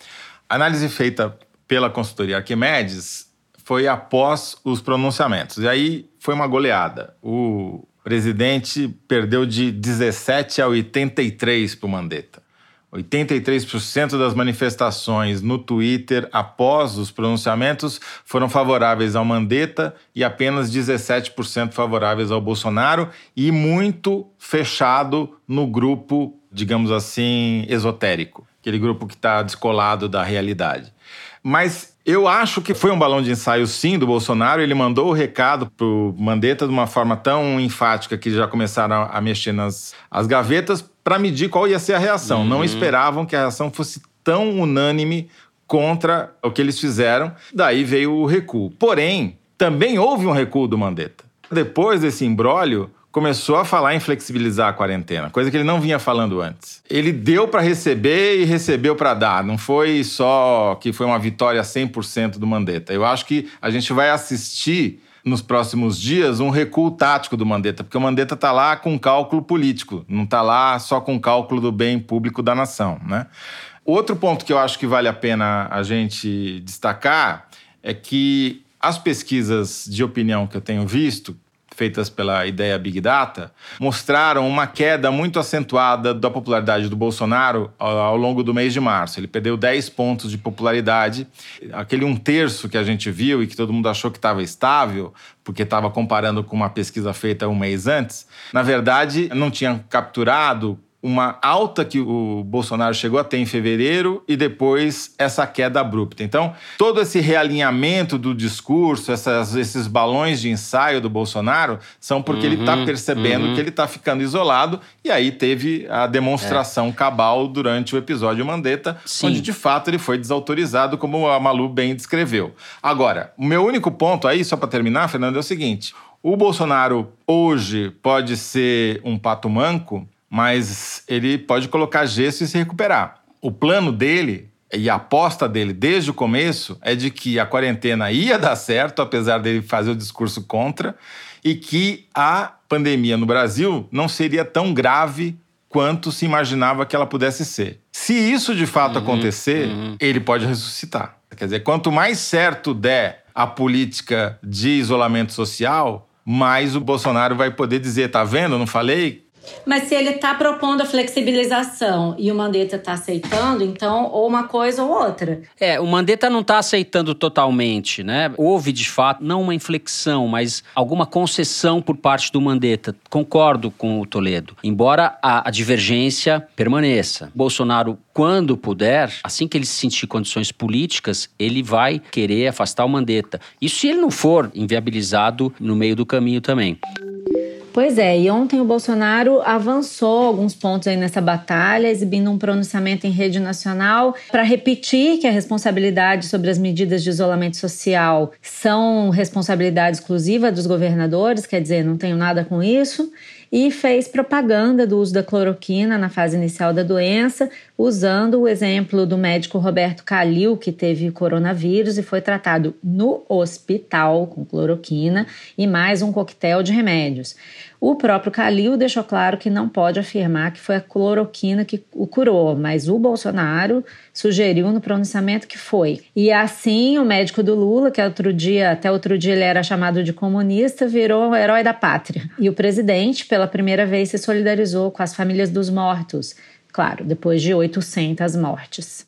Análise feita pela consultoria Arquimedes foi após os pronunciamentos. E aí foi uma goleada. O presidente perdeu de 17 a 83 para o Mandetta. 83% das manifestações no Twitter após os pronunciamentos foram favoráveis ao Mandetta e apenas 17% favoráveis ao Bolsonaro e muito fechado no grupo, digamos assim, esotérico, aquele grupo que está descolado da realidade. Mas eu acho que foi um balão de ensaio, sim, do Bolsonaro. Ele mandou o recado pro Mandetta de uma forma tão enfática que já começaram a mexer nas as gavetas para medir qual ia ser a reação. Uhum. Não esperavam que a reação fosse tão unânime contra o que eles fizeram. Daí veio o recuo. Porém, também houve um recuo do Mandetta. Depois desse imbróglio, começou a falar em flexibilizar a quarentena, coisa que ele não vinha falando antes. Ele deu para receber e recebeu para dar, não foi só que foi uma vitória 100% do Mandetta. Eu acho que a gente vai assistir nos próximos dias um recuo tático do Mandetta, porque o Mandetta está lá com cálculo político, não está lá só com cálculo do bem público da nação, né? Outro ponto que eu acho que vale a pena a gente destacar é que as pesquisas de opinião que eu tenho visto, feitas pela ideia Big Data, mostraram uma queda muito acentuada da popularidade do Bolsonaro ao longo do mês de março. Ele perdeu 10 pontos de popularidade. Aquele um terço que a gente viu e que todo mundo achou que estava estável, porque estava comparando com uma pesquisa feita um mês antes, na verdade não tinha capturado uma alta que o Bolsonaro chegou a ter em fevereiro e depois essa queda abrupta. Então, todo esse realinhamento do discurso, essas, esses balões de ensaio do Bolsonaro, são porque tá uhum, ele está percebendo uhum. que ele está ficando isolado e aí teve a demonstração é. cabal durante o episódio Mandetta, Sim. onde de fato ele foi desautorizado, como a Malu bem descreveu. Agora, o meu único ponto aí, só para terminar, Fernando, é o seguinte: o Bolsonaro hoje pode ser um pato manco mas ele pode colocar gesso e se recuperar. O plano dele e a aposta dele desde o começo é de que a quarentena ia dar certo, apesar dele fazer o discurso contra, e que a pandemia no Brasil não seria tão grave quanto se imaginava que ela pudesse ser. Se isso de fato uhum, acontecer, uhum. ele pode ressuscitar. Quer dizer, quanto mais certo der a política de isolamento social, mais o Bolsonaro vai poder dizer: tá vendo? Não falei? Mas se ele está propondo a flexibilização e o Mandetta está aceitando, então ou uma coisa ou outra. É, o Mandetta não está aceitando totalmente, né? Houve de fato não uma inflexão, mas alguma concessão por parte do Mandetta. Concordo com o Toledo. Embora a, a divergência permaneça. Bolsonaro, quando puder, assim que ele se sentir condições políticas, ele vai querer afastar o Mandetta. Isso se ele não for inviabilizado no meio do caminho também. Pois é, e ontem o Bolsonaro avançou alguns pontos aí nessa batalha, exibindo um pronunciamento em rede nacional para repetir que a responsabilidade sobre as medidas de isolamento social são responsabilidade exclusiva dos governadores, quer dizer, não tenho nada com isso e fez propaganda do uso da cloroquina na fase inicial da doença, usando o exemplo do médico Roberto Calil, que teve coronavírus e foi tratado no hospital com cloroquina e mais um coquetel de remédios. O próprio Calil deixou claro que não pode afirmar que foi a cloroquina que o curou, mas o Bolsonaro sugeriu no pronunciamento que foi. E assim, o médico do Lula, que outro dia, até outro dia ele era chamado de comunista, virou o herói da pátria. E o presidente, pela primeira vez, se solidarizou com as famílias dos mortos. Claro, depois de 800 mortes.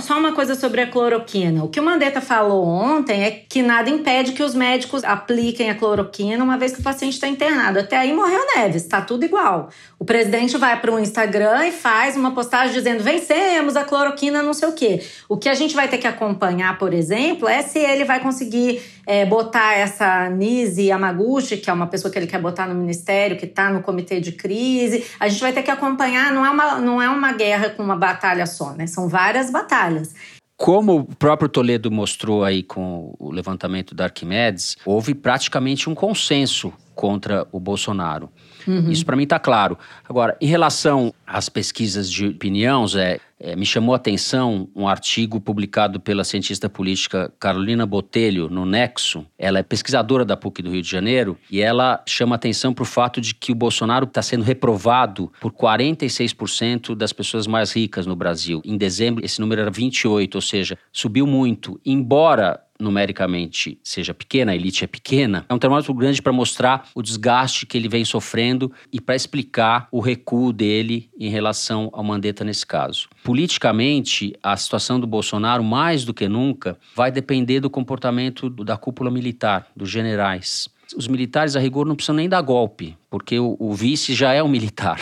Só uma coisa sobre a cloroquina. O que o Mandetta falou ontem é que nada impede que os médicos apliquem a cloroquina uma vez que o paciente está internado. Até aí morreu Neves, está tudo igual. O presidente vai para o Instagram e faz uma postagem dizendo vencemos a cloroquina, não sei o quê. O que a gente vai ter que acompanhar, por exemplo, é se ele vai conseguir é, botar essa Nise Yamaguchi, que é uma pessoa que ele quer botar no ministério, que está no comitê de crise. A gente vai ter que acompanhar, não é uma, não é uma guerra com uma batalha só, né? São várias batalhas. Como o próprio Toledo mostrou aí com o levantamento da Arquimedes, houve praticamente um consenso contra o Bolsonaro. Uhum. Isso para mim está claro. Agora, em relação às pesquisas de opinião, Zé, É, me chamou a atenção um artigo publicado pela cientista política Carolina Botelho no Nexo. Ela é pesquisadora da PUC do Rio de Janeiro e ela chama atenção para o fato de que o Bolsonaro está sendo reprovado por 46% das pessoas mais ricas no Brasil. Em dezembro, esse número era 28, ou seja, subiu muito. Embora numericamente seja pequena, a elite é pequena, é um termômetro grande para mostrar o desgaste que ele vem sofrendo e para explicar o recuo dele em relação ao Mandetta nesse caso. Politicamente, a situação do Bolsonaro, mais do que nunca, vai depender do comportamento da cúpula militar, dos generais. Os militares, a rigor, não precisam nem dar golpe, porque o, o vice já é um militar.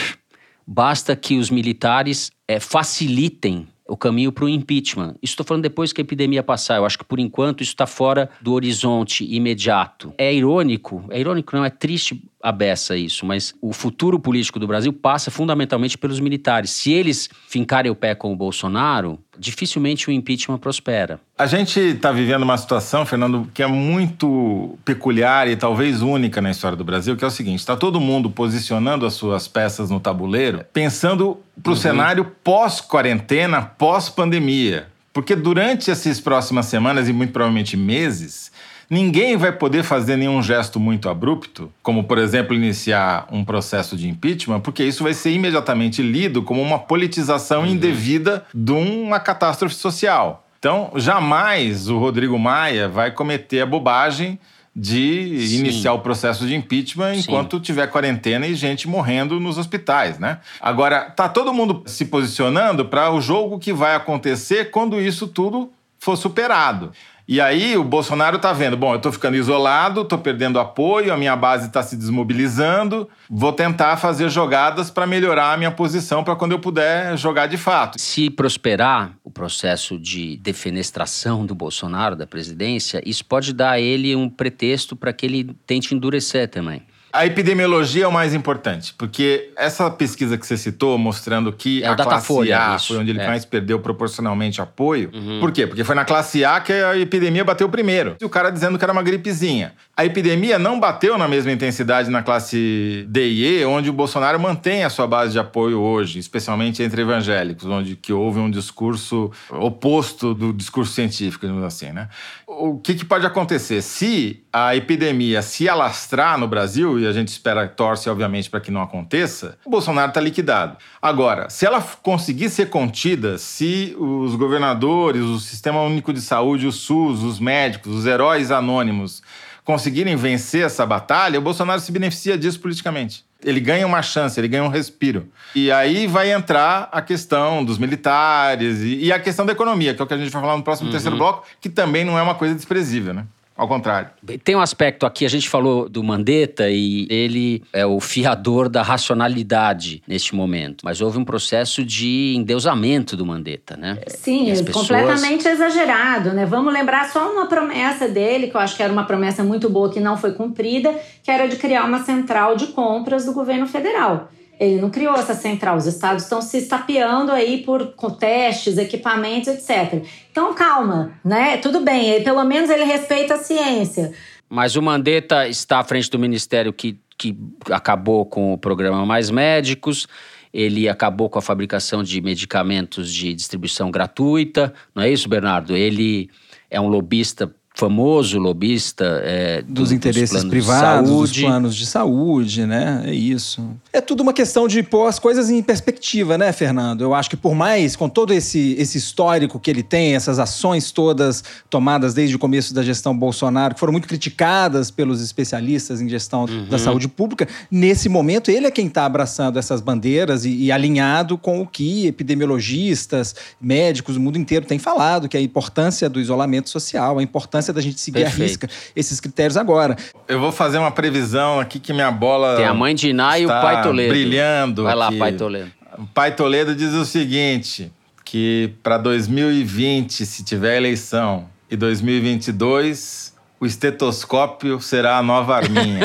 Basta que os militares é, facilitem o caminho para o impeachment. Isso estou falando depois que a epidemia passar. Eu acho que, por enquanto, isso está fora do horizonte imediato. É irônico, é irônico, não é triste a beça isso, mas o futuro político do Brasil passa fundamentalmente pelos militares. Se eles fincarem o pé com o Bolsonaro, dificilmente o impeachment prospera. A gente está vivendo uma situação, Fernando, que é muito peculiar e talvez única na história do Brasil, que é o seguinte: está todo mundo posicionando as suas peças no tabuleiro, pensando para o uhum. cenário pós-quarentena, pós-pandemia. Porque durante essas próximas semanas e muito provavelmente meses, Ninguém vai poder fazer nenhum gesto muito abrupto, como, por exemplo, iniciar um processo de impeachment, porque isso vai ser imediatamente lido como uma politização uhum. indevida de uma catástrofe social. Então, jamais o Rodrigo Maia vai cometer a bobagem de Sim. iniciar o processo de impeachment enquanto Sim. tiver quarentena e gente morrendo nos hospitais, né? Agora, tá todo mundo se posicionando para o jogo que vai acontecer quando isso tudo for superado. E aí o Bolsonaro está vendo, bom, eu estou ficando isolado, estou perdendo apoio, a minha base está se desmobilizando, vou tentar fazer jogadas para melhorar a minha posição para quando eu puder jogar de fato. Se prosperar o processo de defenestração do Bolsonaro da presidência, isso pode dar a ele um pretexto para que ele tente endurecer também. A epidemiologia é o mais importante, porque essa pesquisa que você citou, mostrando que é a classe Folha, A isso, foi onde ele é. mais perdeu proporcionalmente apoio. Uhum. Por quê? Porque foi na classe A que a epidemia bateu primeiro. E o cara dizendo que era uma gripezinha. A epidemia não bateu na mesma intensidade na classe D e E, onde o Bolsonaro mantém a sua base de apoio hoje, especialmente entre evangélicos, onde que houve um discurso oposto do discurso científico, digamos assim, né? O que, que pode acontecer? Se a epidemia se alastrar no Brasil, e a gente espera, torce, obviamente, para que não aconteça, o Bolsonaro está liquidado. Agora, se ela conseguir ser contida, se os governadores, o Sistema Único de Saúde, o SUS, os médicos, os heróis anônimos conseguirem vencer essa batalha, o Bolsonaro se beneficia disso politicamente. Ele ganha uma chance, ele ganha um respiro. E aí vai entrar a questão dos militares e, e a questão da economia, que é o que a gente vai falar no próximo uhum. terceiro bloco, que também não é uma coisa desprezível, né? Ao contrário. Tem um aspecto aqui, a gente falou do Mandetta e ele é o fiador da racionalidade neste momento. Mas houve um processo de endeusamento do Mandetta, né? Sim, pessoas... completamente exagerado, né? Vamos lembrar só uma promessa dele, que eu acho que era uma promessa muito boa que não foi cumprida, que era de criar uma central de compras do governo federal. Ele não criou essa central. Os estados estão se estapeando aí por testes, equipamentos, etc. Então, calma, né? Tudo bem, ele, pelo menos ele respeita a ciência. Mas o Mandetta está à frente do ministério que, que acabou com o programa Mais Médicos, ele acabou com a fabricação de medicamentos de distribuição gratuita, não é isso, Bernardo? Ele é um lobista famoso lobista é, dos, dos interesses dos privados, dos planos de saúde, né? É isso. É tudo uma questão de pôr as coisas em perspectiva, né, Fernando? Eu acho que por mais, com todo esse, esse histórico que ele tem, essas ações todas tomadas desde o começo da gestão Bolsonaro, que foram muito criticadas pelos especialistas em gestão uhum. da saúde pública, nesse momento ele é quem está abraçando essas bandeiras e, e alinhado com o que epidemiologistas, médicos do mundo inteiro têm falado, que é a importância do isolamento social, a importância importância da gente seguir Perfeito. a risca esses critérios agora. Eu vou fazer uma previsão aqui que minha bola. Tem a mãe de Iná e o pai Toledo. Brilhando. Vai lá, aqui. pai Toledo. O pai Toledo diz o seguinte: que para 2020, se tiver eleição, e 2022 o estetoscópio será a nova arminha.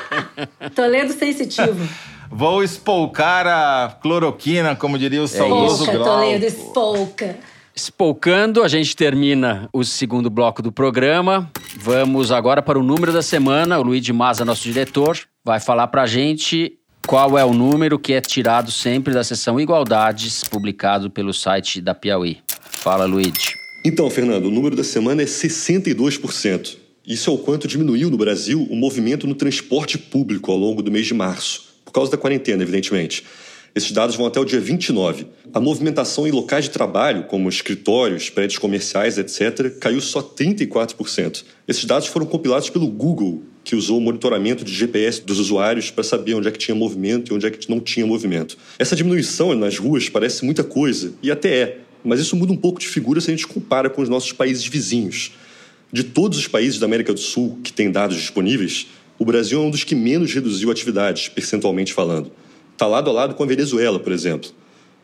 Toledo sensitivo. Vou espolcar a cloroquina, como diria o é saudoso Glauco. Toledo, espolca. Espolcando, a gente termina o segundo bloco do programa. Vamos agora para o número da semana. O Luiz de Maza, nosso diretor, vai falar para a gente Qual é o número que é tirado sempre da seção Igualdades, publicado pelo site da Piauí? Fala, Luiz. Então, Fernando, o número da semana é 62%. Isso é o quanto diminuiu no Brasil o movimento no transporte público ao longo do mês de março, por causa da quarentena, evidentemente. Esses dados vão até o dia 29. A movimentação em locais de trabalho, como escritórios, prédios comerciais, etc., caiu só 34%. Esses dados foram compilados pelo Google, que usou o monitoramento de GPS dos usuários para saber onde é que tinha movimento e onde é que não tinha movimento. Essa diminuição nas ruas parece muita coisa, e até é, mas isso muda um pouco de figura se a gente compara com os nossos países vizinhos. De todos os países da América do Sul que têm dados disponíveis, o Brasil é um dos que menos reduziu atividades, percentualmente falando. Está lado a lado com a Venezuela, por exemplo.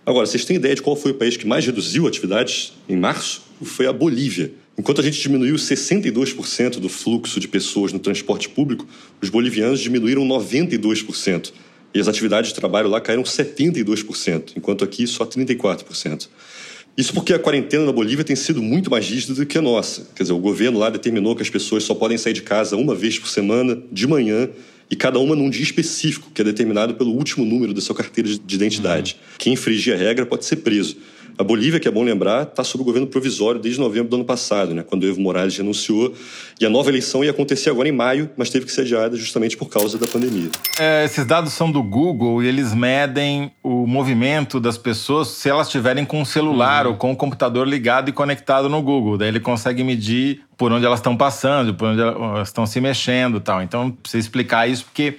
Agora, vocês têm ideia de qual foi o país que mais reduziu atividades em março? Foi a Bolívia. Enquanto a gente diminuiu 62% do fluxo de pessoas no transporte público, os bolivianos diminuíram 92%. E as atividades de trabalho lá caíram 72%, enquanto aqui só 34%. Isso porque a quarentena na Bolívia tem sido muito mais rígida do que a nossa. Quer dizer, o governo lá determinou que as pessoas só podem sair de casa uma vez por semana, de manhã, e cada uma num dia específico, que é determinado pelo último número da sua carteira de identidade. Uhum. Quem infringir a regra pode ser preso. A Bolívia, que é bom lembrar, está sob o governo provisório desde novembro do ano passado, né, quando o Evo Morales renunciou. E a nova eleição ia acontecer agora em maio, mas teve que ser adiada justamente por causa da pandemia. É, esses dados são do Google e eles medem o movimento das pessoas se elas estiverem com o celular uhum. ou com o computador ligado e conectado no Google. Daí ele consegue medir por onde elas estão passando, por onde elas estão se mexendo tal. Então, precisa explicar isso porque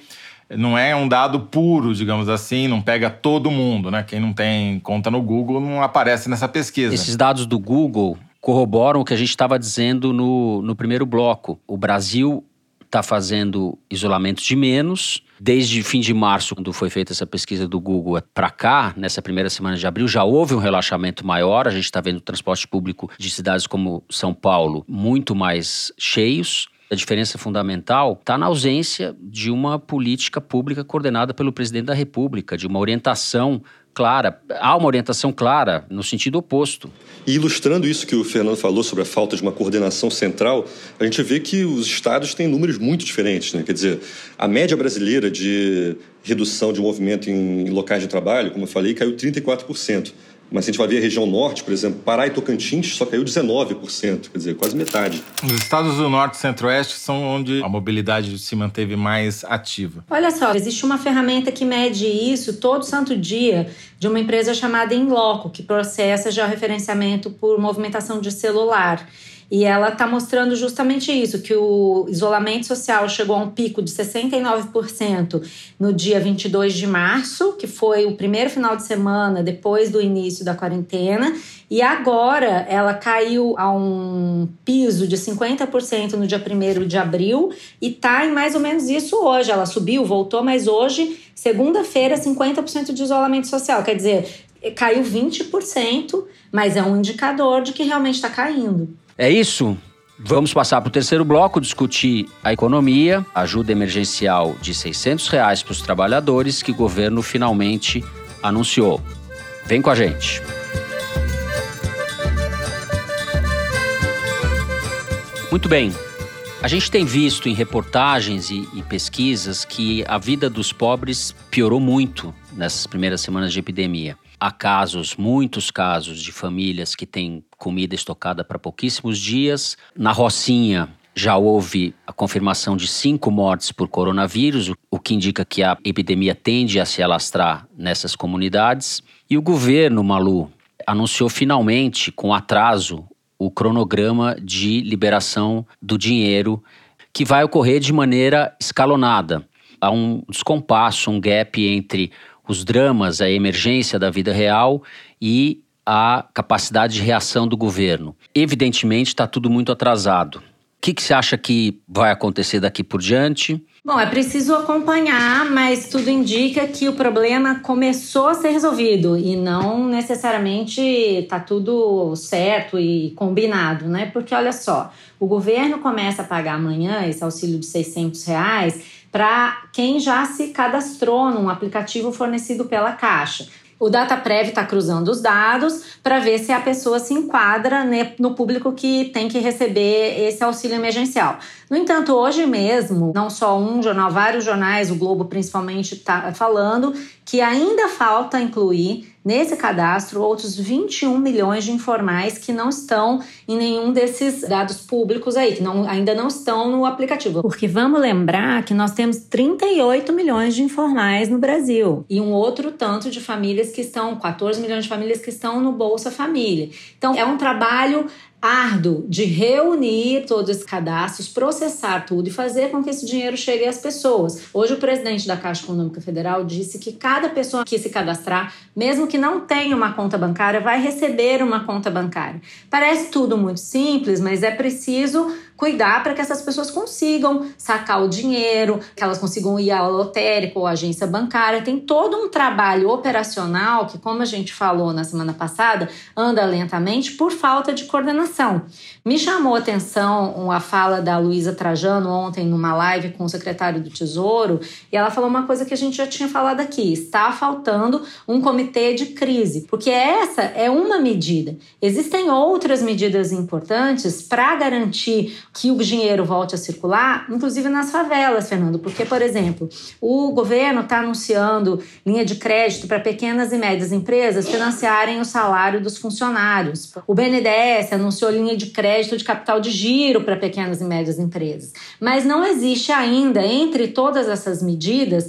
não é um dado puro, digamos assim, não pega todo mundo, né? Quem não tem conta no Google não aparece nessa pesquisa. Esses dados do Google corroboram o que a gente estava dizendo no, no primeiro bloco. O Brasil está fazendo isolamento de menos. Desde fim de março, quando foi feita essa pesquisa do Google para cá, nessa primeira semana de abril, já houve um relaxamento maior. A gente está vendo o transporte público de cidades como São Paulo muito mais cheios. A diferença fundamental está na ausência de uma política pública coordenada pelo presidente da República, de uma orientação clara. Há uma orientação clara no sentido oposto. E ilustrando isso que o Fernando falou sobre a falta de uma coordenação central, a gente vê que os estados têm números muito diferentes. Né? Quer dizer, a média brasileira de redução de movimento em locais de trabalho, como eu falei, caiu 34%. Mas se a gente vai ver a região norte, por exemplo, Pará e Tocantins só caiu 19%, quer dizer, quase metade. Os estados do norte e centro-oeste são onde a mobilidade se manteve mais ativa. Olha só, existe uma ferramenta que mede isso todo santo dia de uma empresa chamada Inloco, que processa já o referenciamento por movimentação de celular. E ela está mostrando justamente isso, que o isolamento social chegou a um pico de 69% no dia 22 de março, que foi o primeiro final de semana depois do início da quarentena, e agora ela caiu a um piso de 50% no dia 1 de abril e está em mais ou menos isso hoje. Ela subiu, voltou, mas hoje, segunda-feira, 50% de isolamento social. Quer dizer, caiu 20%, mas é um indicador de que realmente está caindo. É isso? Vamos passar para o terceiro bloco, discutir a economia, ajuda emergencial de 600 reais para os trabalhadores que o governo finalmente anunciou. Vem com a gente. Muito bem. A gente tem visto em reportagens e, e, pesquisas que a vida dos pobres piorou muito nessas primeiras semanas de epidemia. Há casos, muitos casos, de famílias que têm comida estocada para pouquíssimos dias. Na Rocinha, já houve a confirmação de cinco mortes por coronavírus, o que indica que a epidemia tende a se alastrar nessas comunidades. E o governo, Malu, anunciou finalmente, com atraso, o cronograma de liberação do dinheiro, que vai ocorrer de maneira escalonada. Há um descompasso, um gap entre os dramas, a emergência da vida real e a capacidade de reação do governo. Evidentemente, está tudo muito atrasado. O que, que você acha que vai acontecer daqui por diante? Bom, é preciso acompanhar, mas tudo indica que o problema começou a ser resolvido e não necessariamente está tudo certo e combinado, né? Porque olha só, o governo começa a pagar amanhã esse auxílio de 600 reais para quem já se cadastrou num aplicativo fornecido pela Caixa. O DataPrev está cruzando os dados para ver se a pessoa se enquadra no público que tem que receber esse auxílio emergencial. No entanto, hoje mesmo, não só um jornal, vários jornais, o Globo principalmente, está falando que ainda falta incluir nesse cadastro outros 21 milhões de informais que não estão em nenhum desses dados públicos aí, que não, ainda não estão no aplicativo. Porque vamos lembrar que nós temos 38 milhões de informais no Brasil e um outro tanto de famílias que estão, 14 milhões de famílias que estão no Bolsa Família. Então, é um trabalho árduo de reunir todos esses cadastros, processar tudo e fazer com que esse dinheiro chegue às pessoas. Hoje o presidente da Caixa Econômica Federal disse que cada pessoa que se cadastrar, mesmo que não tenha uma conta bancária, vai receber uma conta bancária. Parece tudo muito simples, mas é preciso cuidar para que essas pessoas consigam sacar o dinheiro, que elas consigam ir à lotérica ou à agência bancária. Tem todo um trabalho operacional que, como a gente falou na semana passada, anda lentamente por falta de coordenação. Me chamou a atenção a fala da Luísa Trajano ontem numa live com o secretário do Tesouro, e ela falou uma coisa que a gente já tinha falado aqui: está faltando um comitê de crise, porque essa é uma medida. Existem outras medidas importantes para garantir que o dinheiro volte a circular, inclusive nas favelas, Fernando, porque, por exemplo, o governo está anunciando linha de crédito para pequenas e médias empresas financiarem o salário dos funcionários. O BNDES anunciou linha de crédito de capital de giro para pequenas e médias empresas. Mas não existe ainda, entre todas essas medidas,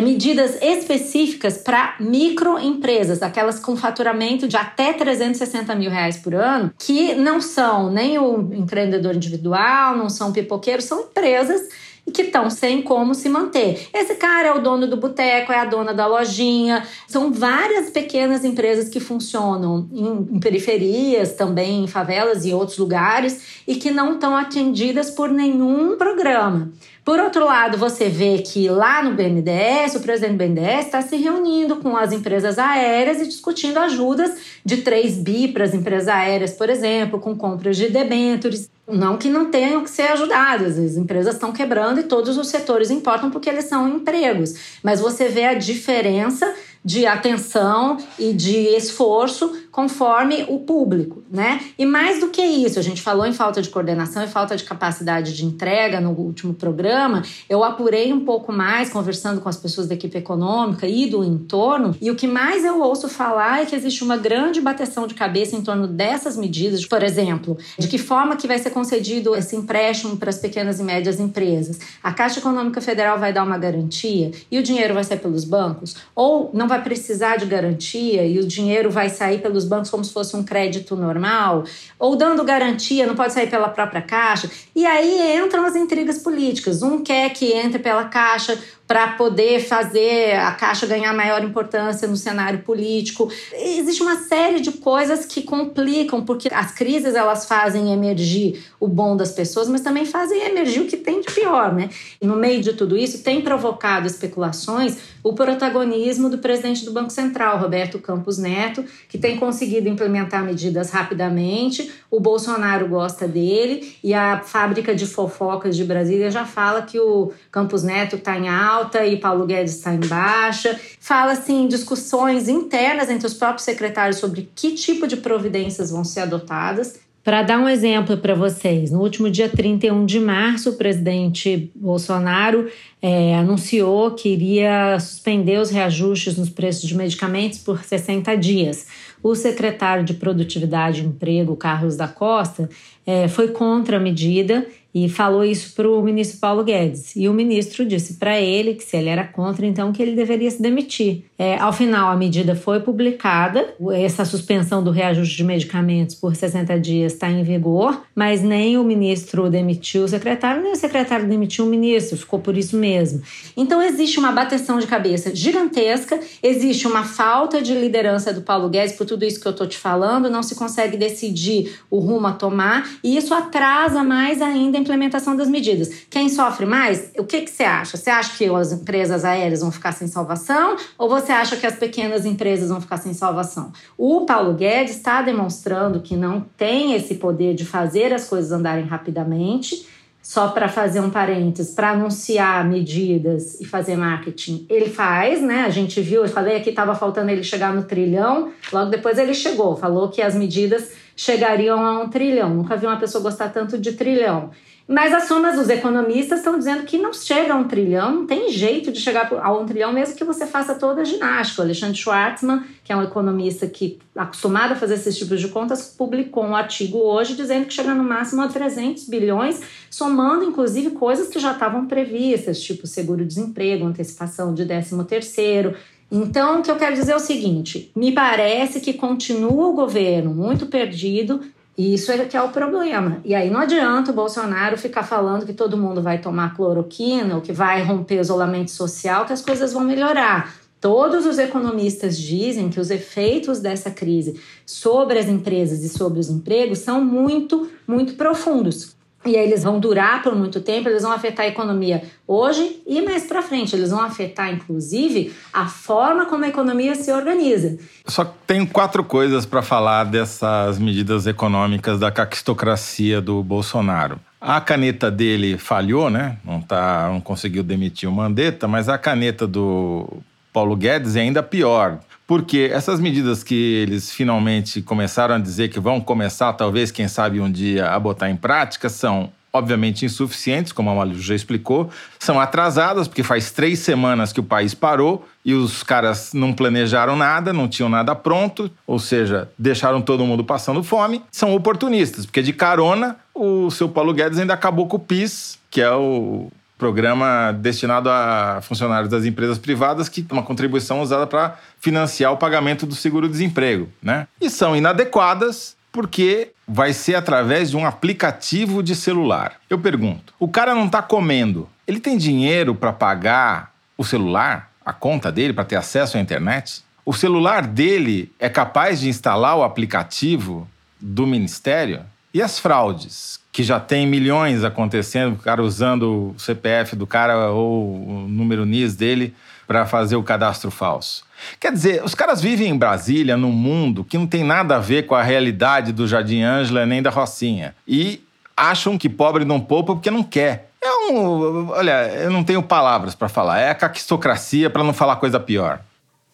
medidas específicas para microempresas, aquelas com faturamento de até 360 mil reais por ano, que não são nem o empreendedor individual, não são pipoqueiros, são empresas e que estão sem como se manter. Esse cara é o dono do boteco, é a dona da lojinha. São várias pequenas empresas que funcionam em, em periferias, também em favelas e outros lugares, e que não estão atendidas por nenhum programa. Por outro lado, você vê que lá no BNDES, o presidente do BNDES está se reunindo com as empresas aéreas e discutindo ajudas de 3 bi para as empresas aéreas, por exemplo, com compras de debêntures. Não que não tenham que ser ajudadas, as empresas estão quebrando e todos os setores importam porque eles são empregos. Mas você vê a diferença de atenção e de esforço conforme o público, né? E mais do que isso, a gente falou em falta de coordenação e falta de capacidade de entrega no último programa. Eu apurei um pouco mais conversando com as pessoas da equipe econômica e do entorno, e o que mais eu ouço falar é que existe uma grande bateção de cabeça em torno dessas medidas, por exemplo, de que forma que vai ser concedido esse empréstimo para as pequenas e médias empresas. A Caixa Econômica Federal vai dar uma garantia e o dinheiro vai sair pelos bancos ou não vai precisar de garantia e o dinheiro vai sair pelos dos bancos como se fosse um crédito normal, ou dando garantia, não pode sair pela própria caixa. E aí entram as intrigas políticas. Um quer que entre pela caixa, para poder fazer a Caixa ganhar maior importância no cenário político. Existe uma série de coisas que complicam, porque as crises elas fazem emergir o bom das pessoas, mas também fazem emergir o que tem de pior, né? E no meio de tudo isso, tem provocado especulações o protagonismo do presidente do Banco Central, Roberto Campos Neto, que tem conseguido implementar medidas rapidamente. O Bolsonaro gosta dele e a fábrica de fofocas de Brasília já fala que o Campos Neto está em alta alta e Paulo Guedes está em baixa. Fala assim discussões internas entre os próprios secretários sobre que tipo de providências vão ser adotadas. Para dar um exemplo para vocês, no último dia 31 de março, o presidente Bolsonaro é, anunciou que iria suspender os reajustes nos preços de medicamentos por 60 dias. O secretário de Produtividade e Emprego, Carlos da Costa, é, foi contra a medida e falou isso para o ministro Paulo Guedes. E o ministro disse para ele que se ele era contra, então que ele deveria se demitir. É, ao final, a medida foi publicada, essa suspensão do reajuste de medicamentos por 60 dias está em vigor, mas nem o ministro demitiu o secretário, nem o secretário demitiu o ministro, ficou por isso mesmo. Então existe uma bateção de cabeça gigantesca, existe uma falta de liderança do Paulo Guedes por tudo isso que eu estou te falando, não se consegue decidir o rumo a tomar e isso atrasa mais ainda implementação das medidas. Quem sofre mais? O que, que você acha? Você acha que as empresas aéreas vão ficar sem salvação ou você acha que as pequenas empresas vão ficar sem salvação? O Paulo Guedes está demonstrando que não tem esse poder de fazer as coisas andarem rapidamente só para fazer um parênteses, para anunciar medidas e fazer marketing. Ele faz, né? A gente viu, eu falei aqui estava faltando ele chegar no trilhão, logo depois ele chegou, falou que as medidas chegariam a um trilhão. Nunca vi uma pessoa gostar tanto de trilhão. Mas as somas dos economistas estão dizendo que não chega a um trilhão, não tem jeito de chegar a um trilhão, mesmo que você faça toda a ginástica. O Alexandre Schwartzman, que é um economista que acostumado a fazer esses tipos de contas, publicou um artigo hoje dizendo que chega no máximo a 300 bilhões, somando inclusive coisas que já estavam previstas, tipo seguro-desemprego, antecipação de 13 terceiro. Então, o que eu quero dizer é o seguinte: me parece que continua o governo muito perdido e isso é que é o problema. E aí não adianta o Bolsonaro ficar falando que todo mundo vai tomar cloroquina ou que vai romper o isolamento social, que as coisas vão melhorar. Todos os economistas dizem que os efeitos dessa crise sobre as empresas e sobre os empregos são muito, muito profundos e aí eles vão durar por muito tempo, eles vão afetar a economia hoje e mais para frente. Eles vão afetar, inclusive, a forma como a economia se organiza. Só tenho quatro coisas para falar dessas medidas econômicas da caquistocracia do Bolsonaro. A caneta dele falhou, né? Não, tá, não conseguiu demitir o Mandetta, mas a caneta do Paulo Guedes é ainda pior. Porque essas medidas que eles finalmente começaram a dizer que vão começar, talvez, quem sabe, um dia a botar em prática, são obviamente insuficientes, como a Malu já explicou, são atrasadas, porque faz três semanas que o país parou e os caras não planejaram nada, não tinham nada pronto, ou seja, deixaram todo mundo passando fome. São oportunistas, porque de carona o seu Paulo Guedes ainda acabou com o PIS, que é o programa destinado a funcionários das empresas privadas que uma contribuição usada para financiar o pagamento do seguro-desemprego, né? E são inadequadas porque vai ser através de um aplicativo de celular. Eu pergunto, o cara não está comendo, ele tem dinheiro para pagar o celular, a conta dele para ter acesso à internet? O celular dele é capaz de instalar o aplicativo do ministério? E as fraudes? Que já tem milhões acontecendo, o cara usando o CPF do cara ou o número NIS dele para fazer o cadastro falso. Quer dizer, os caras vivem em Brasília, num mundo que não tem nada a ver com a realidade do Jardim Ângela nem da Rocinha. E acham que pobre não poupa porque não quer. É um. Olha, eu não tenho palavras para falar. É a caquistocracia para não falar coisa pior.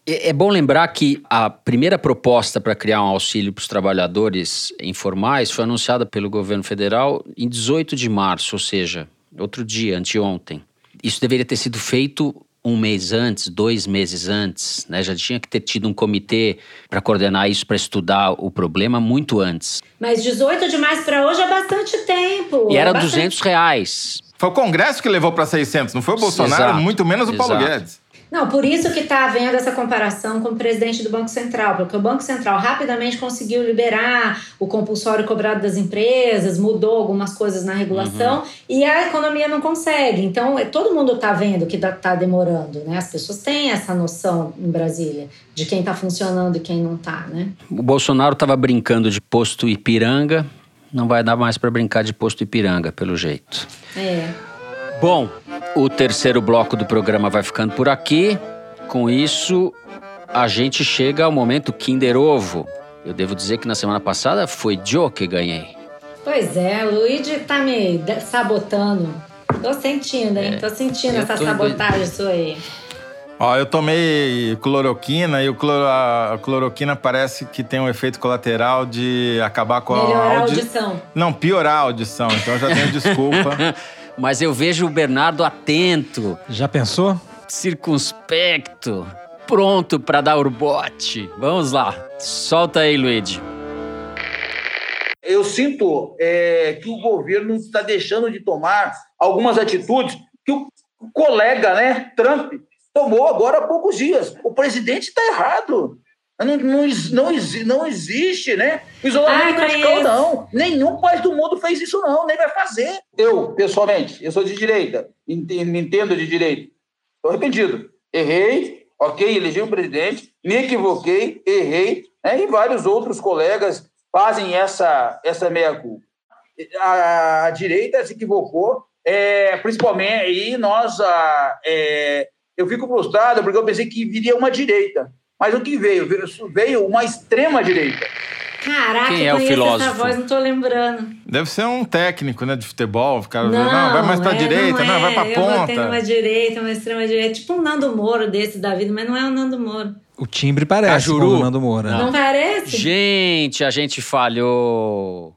É, é bom lembrar que a primeira proposta para criar um auxílio para os trabalhadores informais foi anunciada pelo governo federal em 18 de março, ou seja, outro dia, anteontem. Isso deveria ter sido feito um mês antes, dois meses antes, né? Já tinha que ter tido um comitê para coordenar isso, para estudar o problema muito antes. Mas 18 de março para hoje é bastante tempo. E era é bastante... 200 reais. Foi o Congresso que levou para 600, não foi o Bolsonaro, Exato. muito menos o Paulo Exato. Guedes. Não, por isso que está havendo essa comparação com o presidente do Banco Central, porque o Banco Central rapidamente conseguiu liberar o compulsório cobrado das empresas, mudou algumas coisas na regulação uhum. e a economia não consegue. Então, é, todo mundo está vendo que está demorando, né? As pessoas têm essa noção em Brasília de quem está funcionando e quem não está, né? O Bolsonaro estava brincando de posto Ipiranga, não vai dar mais para brincar de posto Ipiranga, pelo jeito. É. Bom, o terceiro bloco do programa vai ficando por aqui. Com isso, a gente chega ao momento Kinder Ovo. Eu devo dizer que na semana passada foi Joe que ganhei. Pois é, o Luigi tá me sabotando. Tô sentindo, hein? É, Tô sentindo essa sabotagem sua aí. Ó, eu tomei cloroquina e o cloro, a cloroquina parece que tem um efeito colateral de acabar com Melhorar a, audi... a audição. Não, piorar a audição. Então eu já tenho desculpa. Mas eu vejo o Bernardo atento. Já pensou? Circunspecto. Pronto para dar o bote. Vamos lá. Solta aí, Luigi. Eu sinto é, que o governo está deixando de tomar algumas atitudes que o colega, né, Trump, tomou agora há poucos dias. O presidente está errado. Não, não, não, não existe, né? Isolamento radical, não. Nenhum país do mundo fez isso, não, nem vai fazer. Eu, pessoalmente, eu sou de direita, entendo de direita. Estou arrependido. Errei, ok, elegi um presidente, me equivoquei, errei, né? e vários outros colegas fazem essa, essa meia-culpa. A, a, direita se equivocou, é, principalmente aí nós. A, é, eu fico frustrado porque eu pensei que viria uma direita. Mas o que veio? Veio uma extrema-direita. Caraca, Quem eu é o filósofo? essa voz, não tô lembrando. Deve ser um técnico, né, de futebol. O cara não, não vai mais pra é, direita, não, é. vai pra Eu ponta. numa direita, uma extrema direita. Tipo um Nando Moro desse da vida, mas não é o Nando Moro. O timbre parece Cajuru? o Nando Moura. Não, parece? Gente, a gente falhou.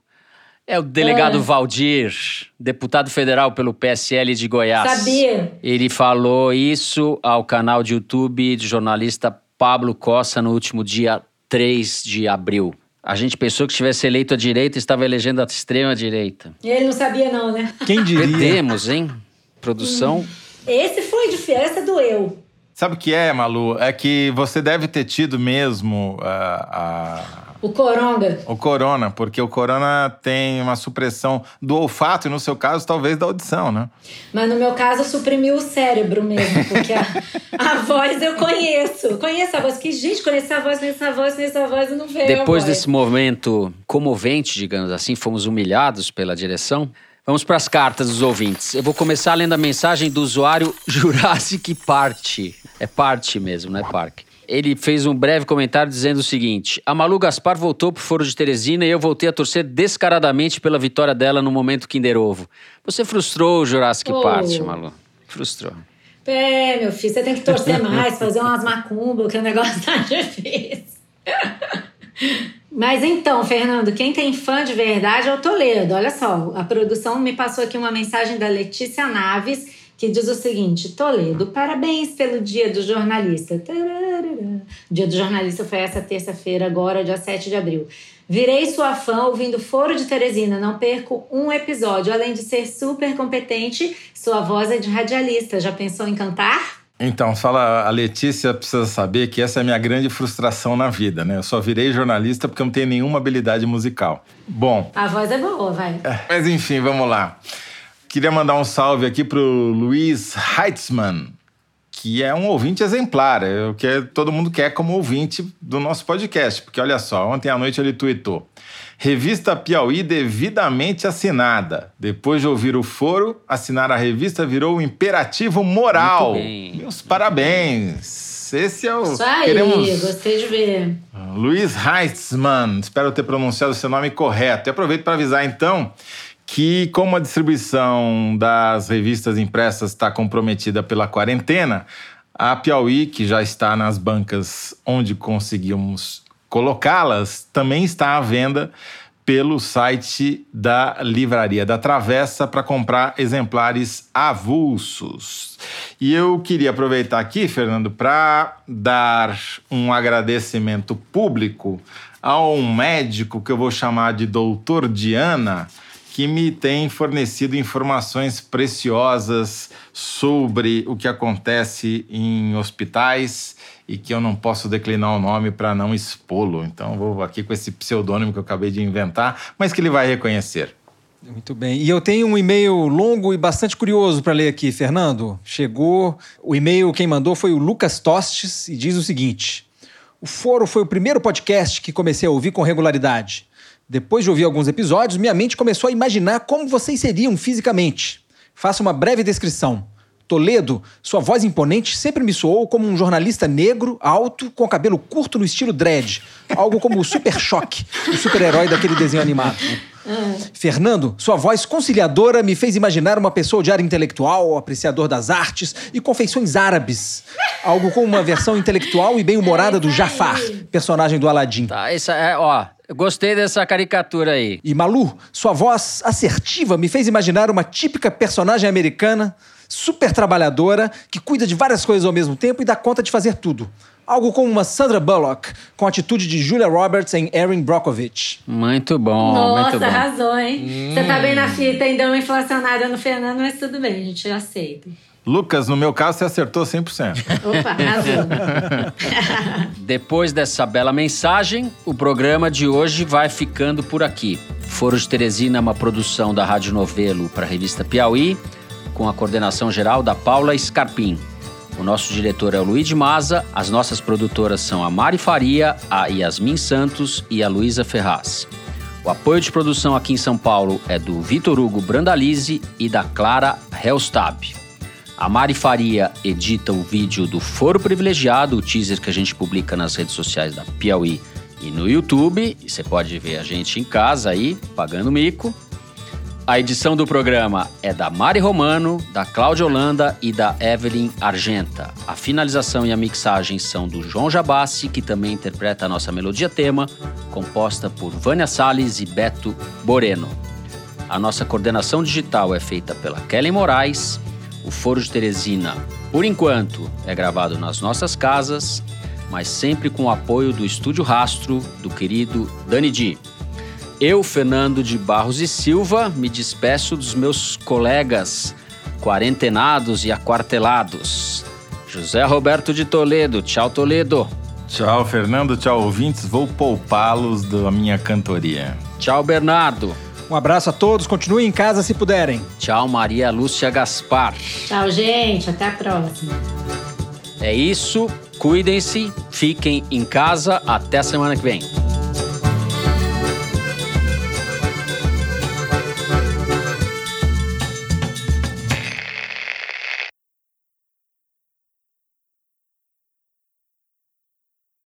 É o delegado Ah. Valdir, deputado federal pelo PSL de Goiás. Sabia. Ele falou isso ao canal de YouTube de jornalista Pablo Costa no último dia 3 de abril. A gente pensou que tivesse eleito a direita e estava elegendo a extrema direita. Ele não sabia não, né? Quem diria? Perdemos, hein? Produção. Esse foi de essa doeu. Sabe o que é, Malu? É que você deve ter tido mesmo ah, a- O Coronga. o corona, porque o corona tem uma supressão do olfato e, no seu caso, talvez da audição, né? Mas no meu caso, suprimiu o cérebro mesmo, porque a, a voz eu conheço. Conheço a voz. Que gente, conheço a voz, conheço a voz, conheço a voz e não veio a Depois voz. desse momento comovente, digamos assim, fomos humilhados pela direção. Vamos para as cartas dos ouvintes. Eu vou começar lendo a mensagem do usuário Jurassic Party. É parte mesmo, não é parque. Ele fez um breve comentário dizendo o seguinte: A Malu Gaspar voltou pro Foro de Teresina e eu voltei a torcer descaradamente pela vitória dela no momento Kinder Ovo. Você frustrou o Jurassic Oh. Party, Malu. Frustrou. É, meu filho, você tem que torcer mais, fazer umas macumbas, que o negócio tá difícil. Mas então, Fernando, quem tem fã de verdade é o Toledo. Olha só, a produção me passou aqui uma mensagem da Letícia Naves que diz o seguinte: Toledo, parabéns pelo Dia do Jornalista. Tararara. Dia do Jornalista foi essa terça-feira, agora, dia 7 de abril. Virei sua fã ouvindo Foro de Teresina, não perco um episódio. Além de ser super competente, sua voz é de radialista. Já pensou em cantar? Então, fala, a Letícia precisa saber que essa é a minha grande frustração na vida, né? Eu só virei jornalista porque eu não tenho nenhuma habilidade musical. Bom, A voz é boa, vai. mas enfim, vamos lá. Queria mandar um salve aqui pro Luiz Heitzmann, que é um ouvinte exemplar. É o que todo mundo quer como ouvinte do nosso podcast. Porque olha só, ontem à noite ele tweetou. Revista Piauí devidamente assinada. Depois de ouvir o foro, assinar a revista virou um imperativo moral. Muito bem. Meus parabéns. Esse é o. Isso aí, Queremos gostei de ver. Luiz Heitzmann, espero ter pronunciado o seu nome correto. E aproveito para avisar então que, como a distribuição das revistas impressas está comprometida pela quarentena, a Piauí, que já está nas bancas onde conseguimos colocá-las, também está à venda pelo site da Livraria da Travessa para comprar exemplares avulsos. E eu queria aproveitar aqui, Fernando, para dar um agradecimento público a um médico que eu vou chamar de Doutor Diana, que me tem fornecido informações preciosas sobre o que acontece em hospitais e que eu não posso declinar o nome para não expô-lo. Então vou aqui com esse pseudônimo que eu acabei de inventar, mas que ele vai reconhecer. Muito bem. E eu tenho um e-mail longo e bastante curioso para ler aqui, Fernando. Chegou. O e-mail quem mandou foi o Lucas Tostes e diz o seguinte: O Foro foi o primeiro podcast que comecei a ouvir com regularidade. Depois de ouvir alguns episódios, minha mente começou a imaginar como vocês seriam fisicamente. Faça uma breve descrição. Toledo, sua voz imponente sempre me soou como um jornalista negro, alto, com cabelo curto no estilo dread. Algo como o Super Choque, o super-herói daquele desenho animado. Fernando, sua voz conciliadora me fez imaginar uma pessoa de área intelectual, apreciador das artes e confeições árabes. Algo como uma versão intelectual e bem-humorada do Jafar, personagem do Aladim. Tá, essa é, ó, gostei dessa caricatura aí. E Malu, sua voz assertiva me fez imaginar uma típica personagem americana, super trabalhadora, que cuida de várias coisas ao mesmo tempo e dá conta de fazer tudo. Algo como uma Sandra Bullock, com a atitude de Julia Roberts em Erin Brockovich. Muito bom, muito Nossa, bom. arrasou, hein? Você tá bem na fita, ainda uma inflacionada no Fernando, mas tudo bem, a gente aceita. Lucas, no meu caso, você acertou 100%. Opa, arrasou. Depois dessa bela mensagem, o programa de hoje vai ficando por aqui. Foro de Teresina é uma produção da Rádio Novelo para a revista Piauí, com a coordenação geral da Paula Scarpim. O nosso diretor é o Luiz de Maza, as nossas produtoras são a Mari Faria, a Yasmin Santos e a Luísa Ferraz. O apoio de produção aqui em São Paulo é do Vitor Hugo Brandalize e da Clara Helstab. A Mari Faria edita o vídeo do Foro Privilegiado, o teaser que a gente publica nas redes sociais da Piauí E no YouTube, você pode ver a gente em casa aí, pagando mico. A edição do programa é da Mari Romano, da Cláudia Holanda e da Evelyn Argenta. A finalização e a mixagem são do João Jabassi, que também interpreta a nossa melodia tema, composta por Vânia Salles e Beto Boreno. A nossa coordenação digital é feita pela Kelly Moraes. O Foro de Teresina, por enquanto, é gravado nas nossas casas, mas sempre com o apoio do Estúdio Rastro, do querido Dani Di. Eu, Fernando de Barros e Silva, me despeço dos meus colegas quarentenados e aquartelados. José Roberto de Toledo, tchau Toledo. Tchau, Fernando, tchau, ouvintes. Vou poupá-los da minha cantoria. Tchau, Bernardo. Um abraço a todos, continuem em casa se puderem. Tchau, Maria Lúcia Gaspar. Tchau, gente, até a próxima. É isso, cuidem-se, fiquem em casa, até a semana que vem.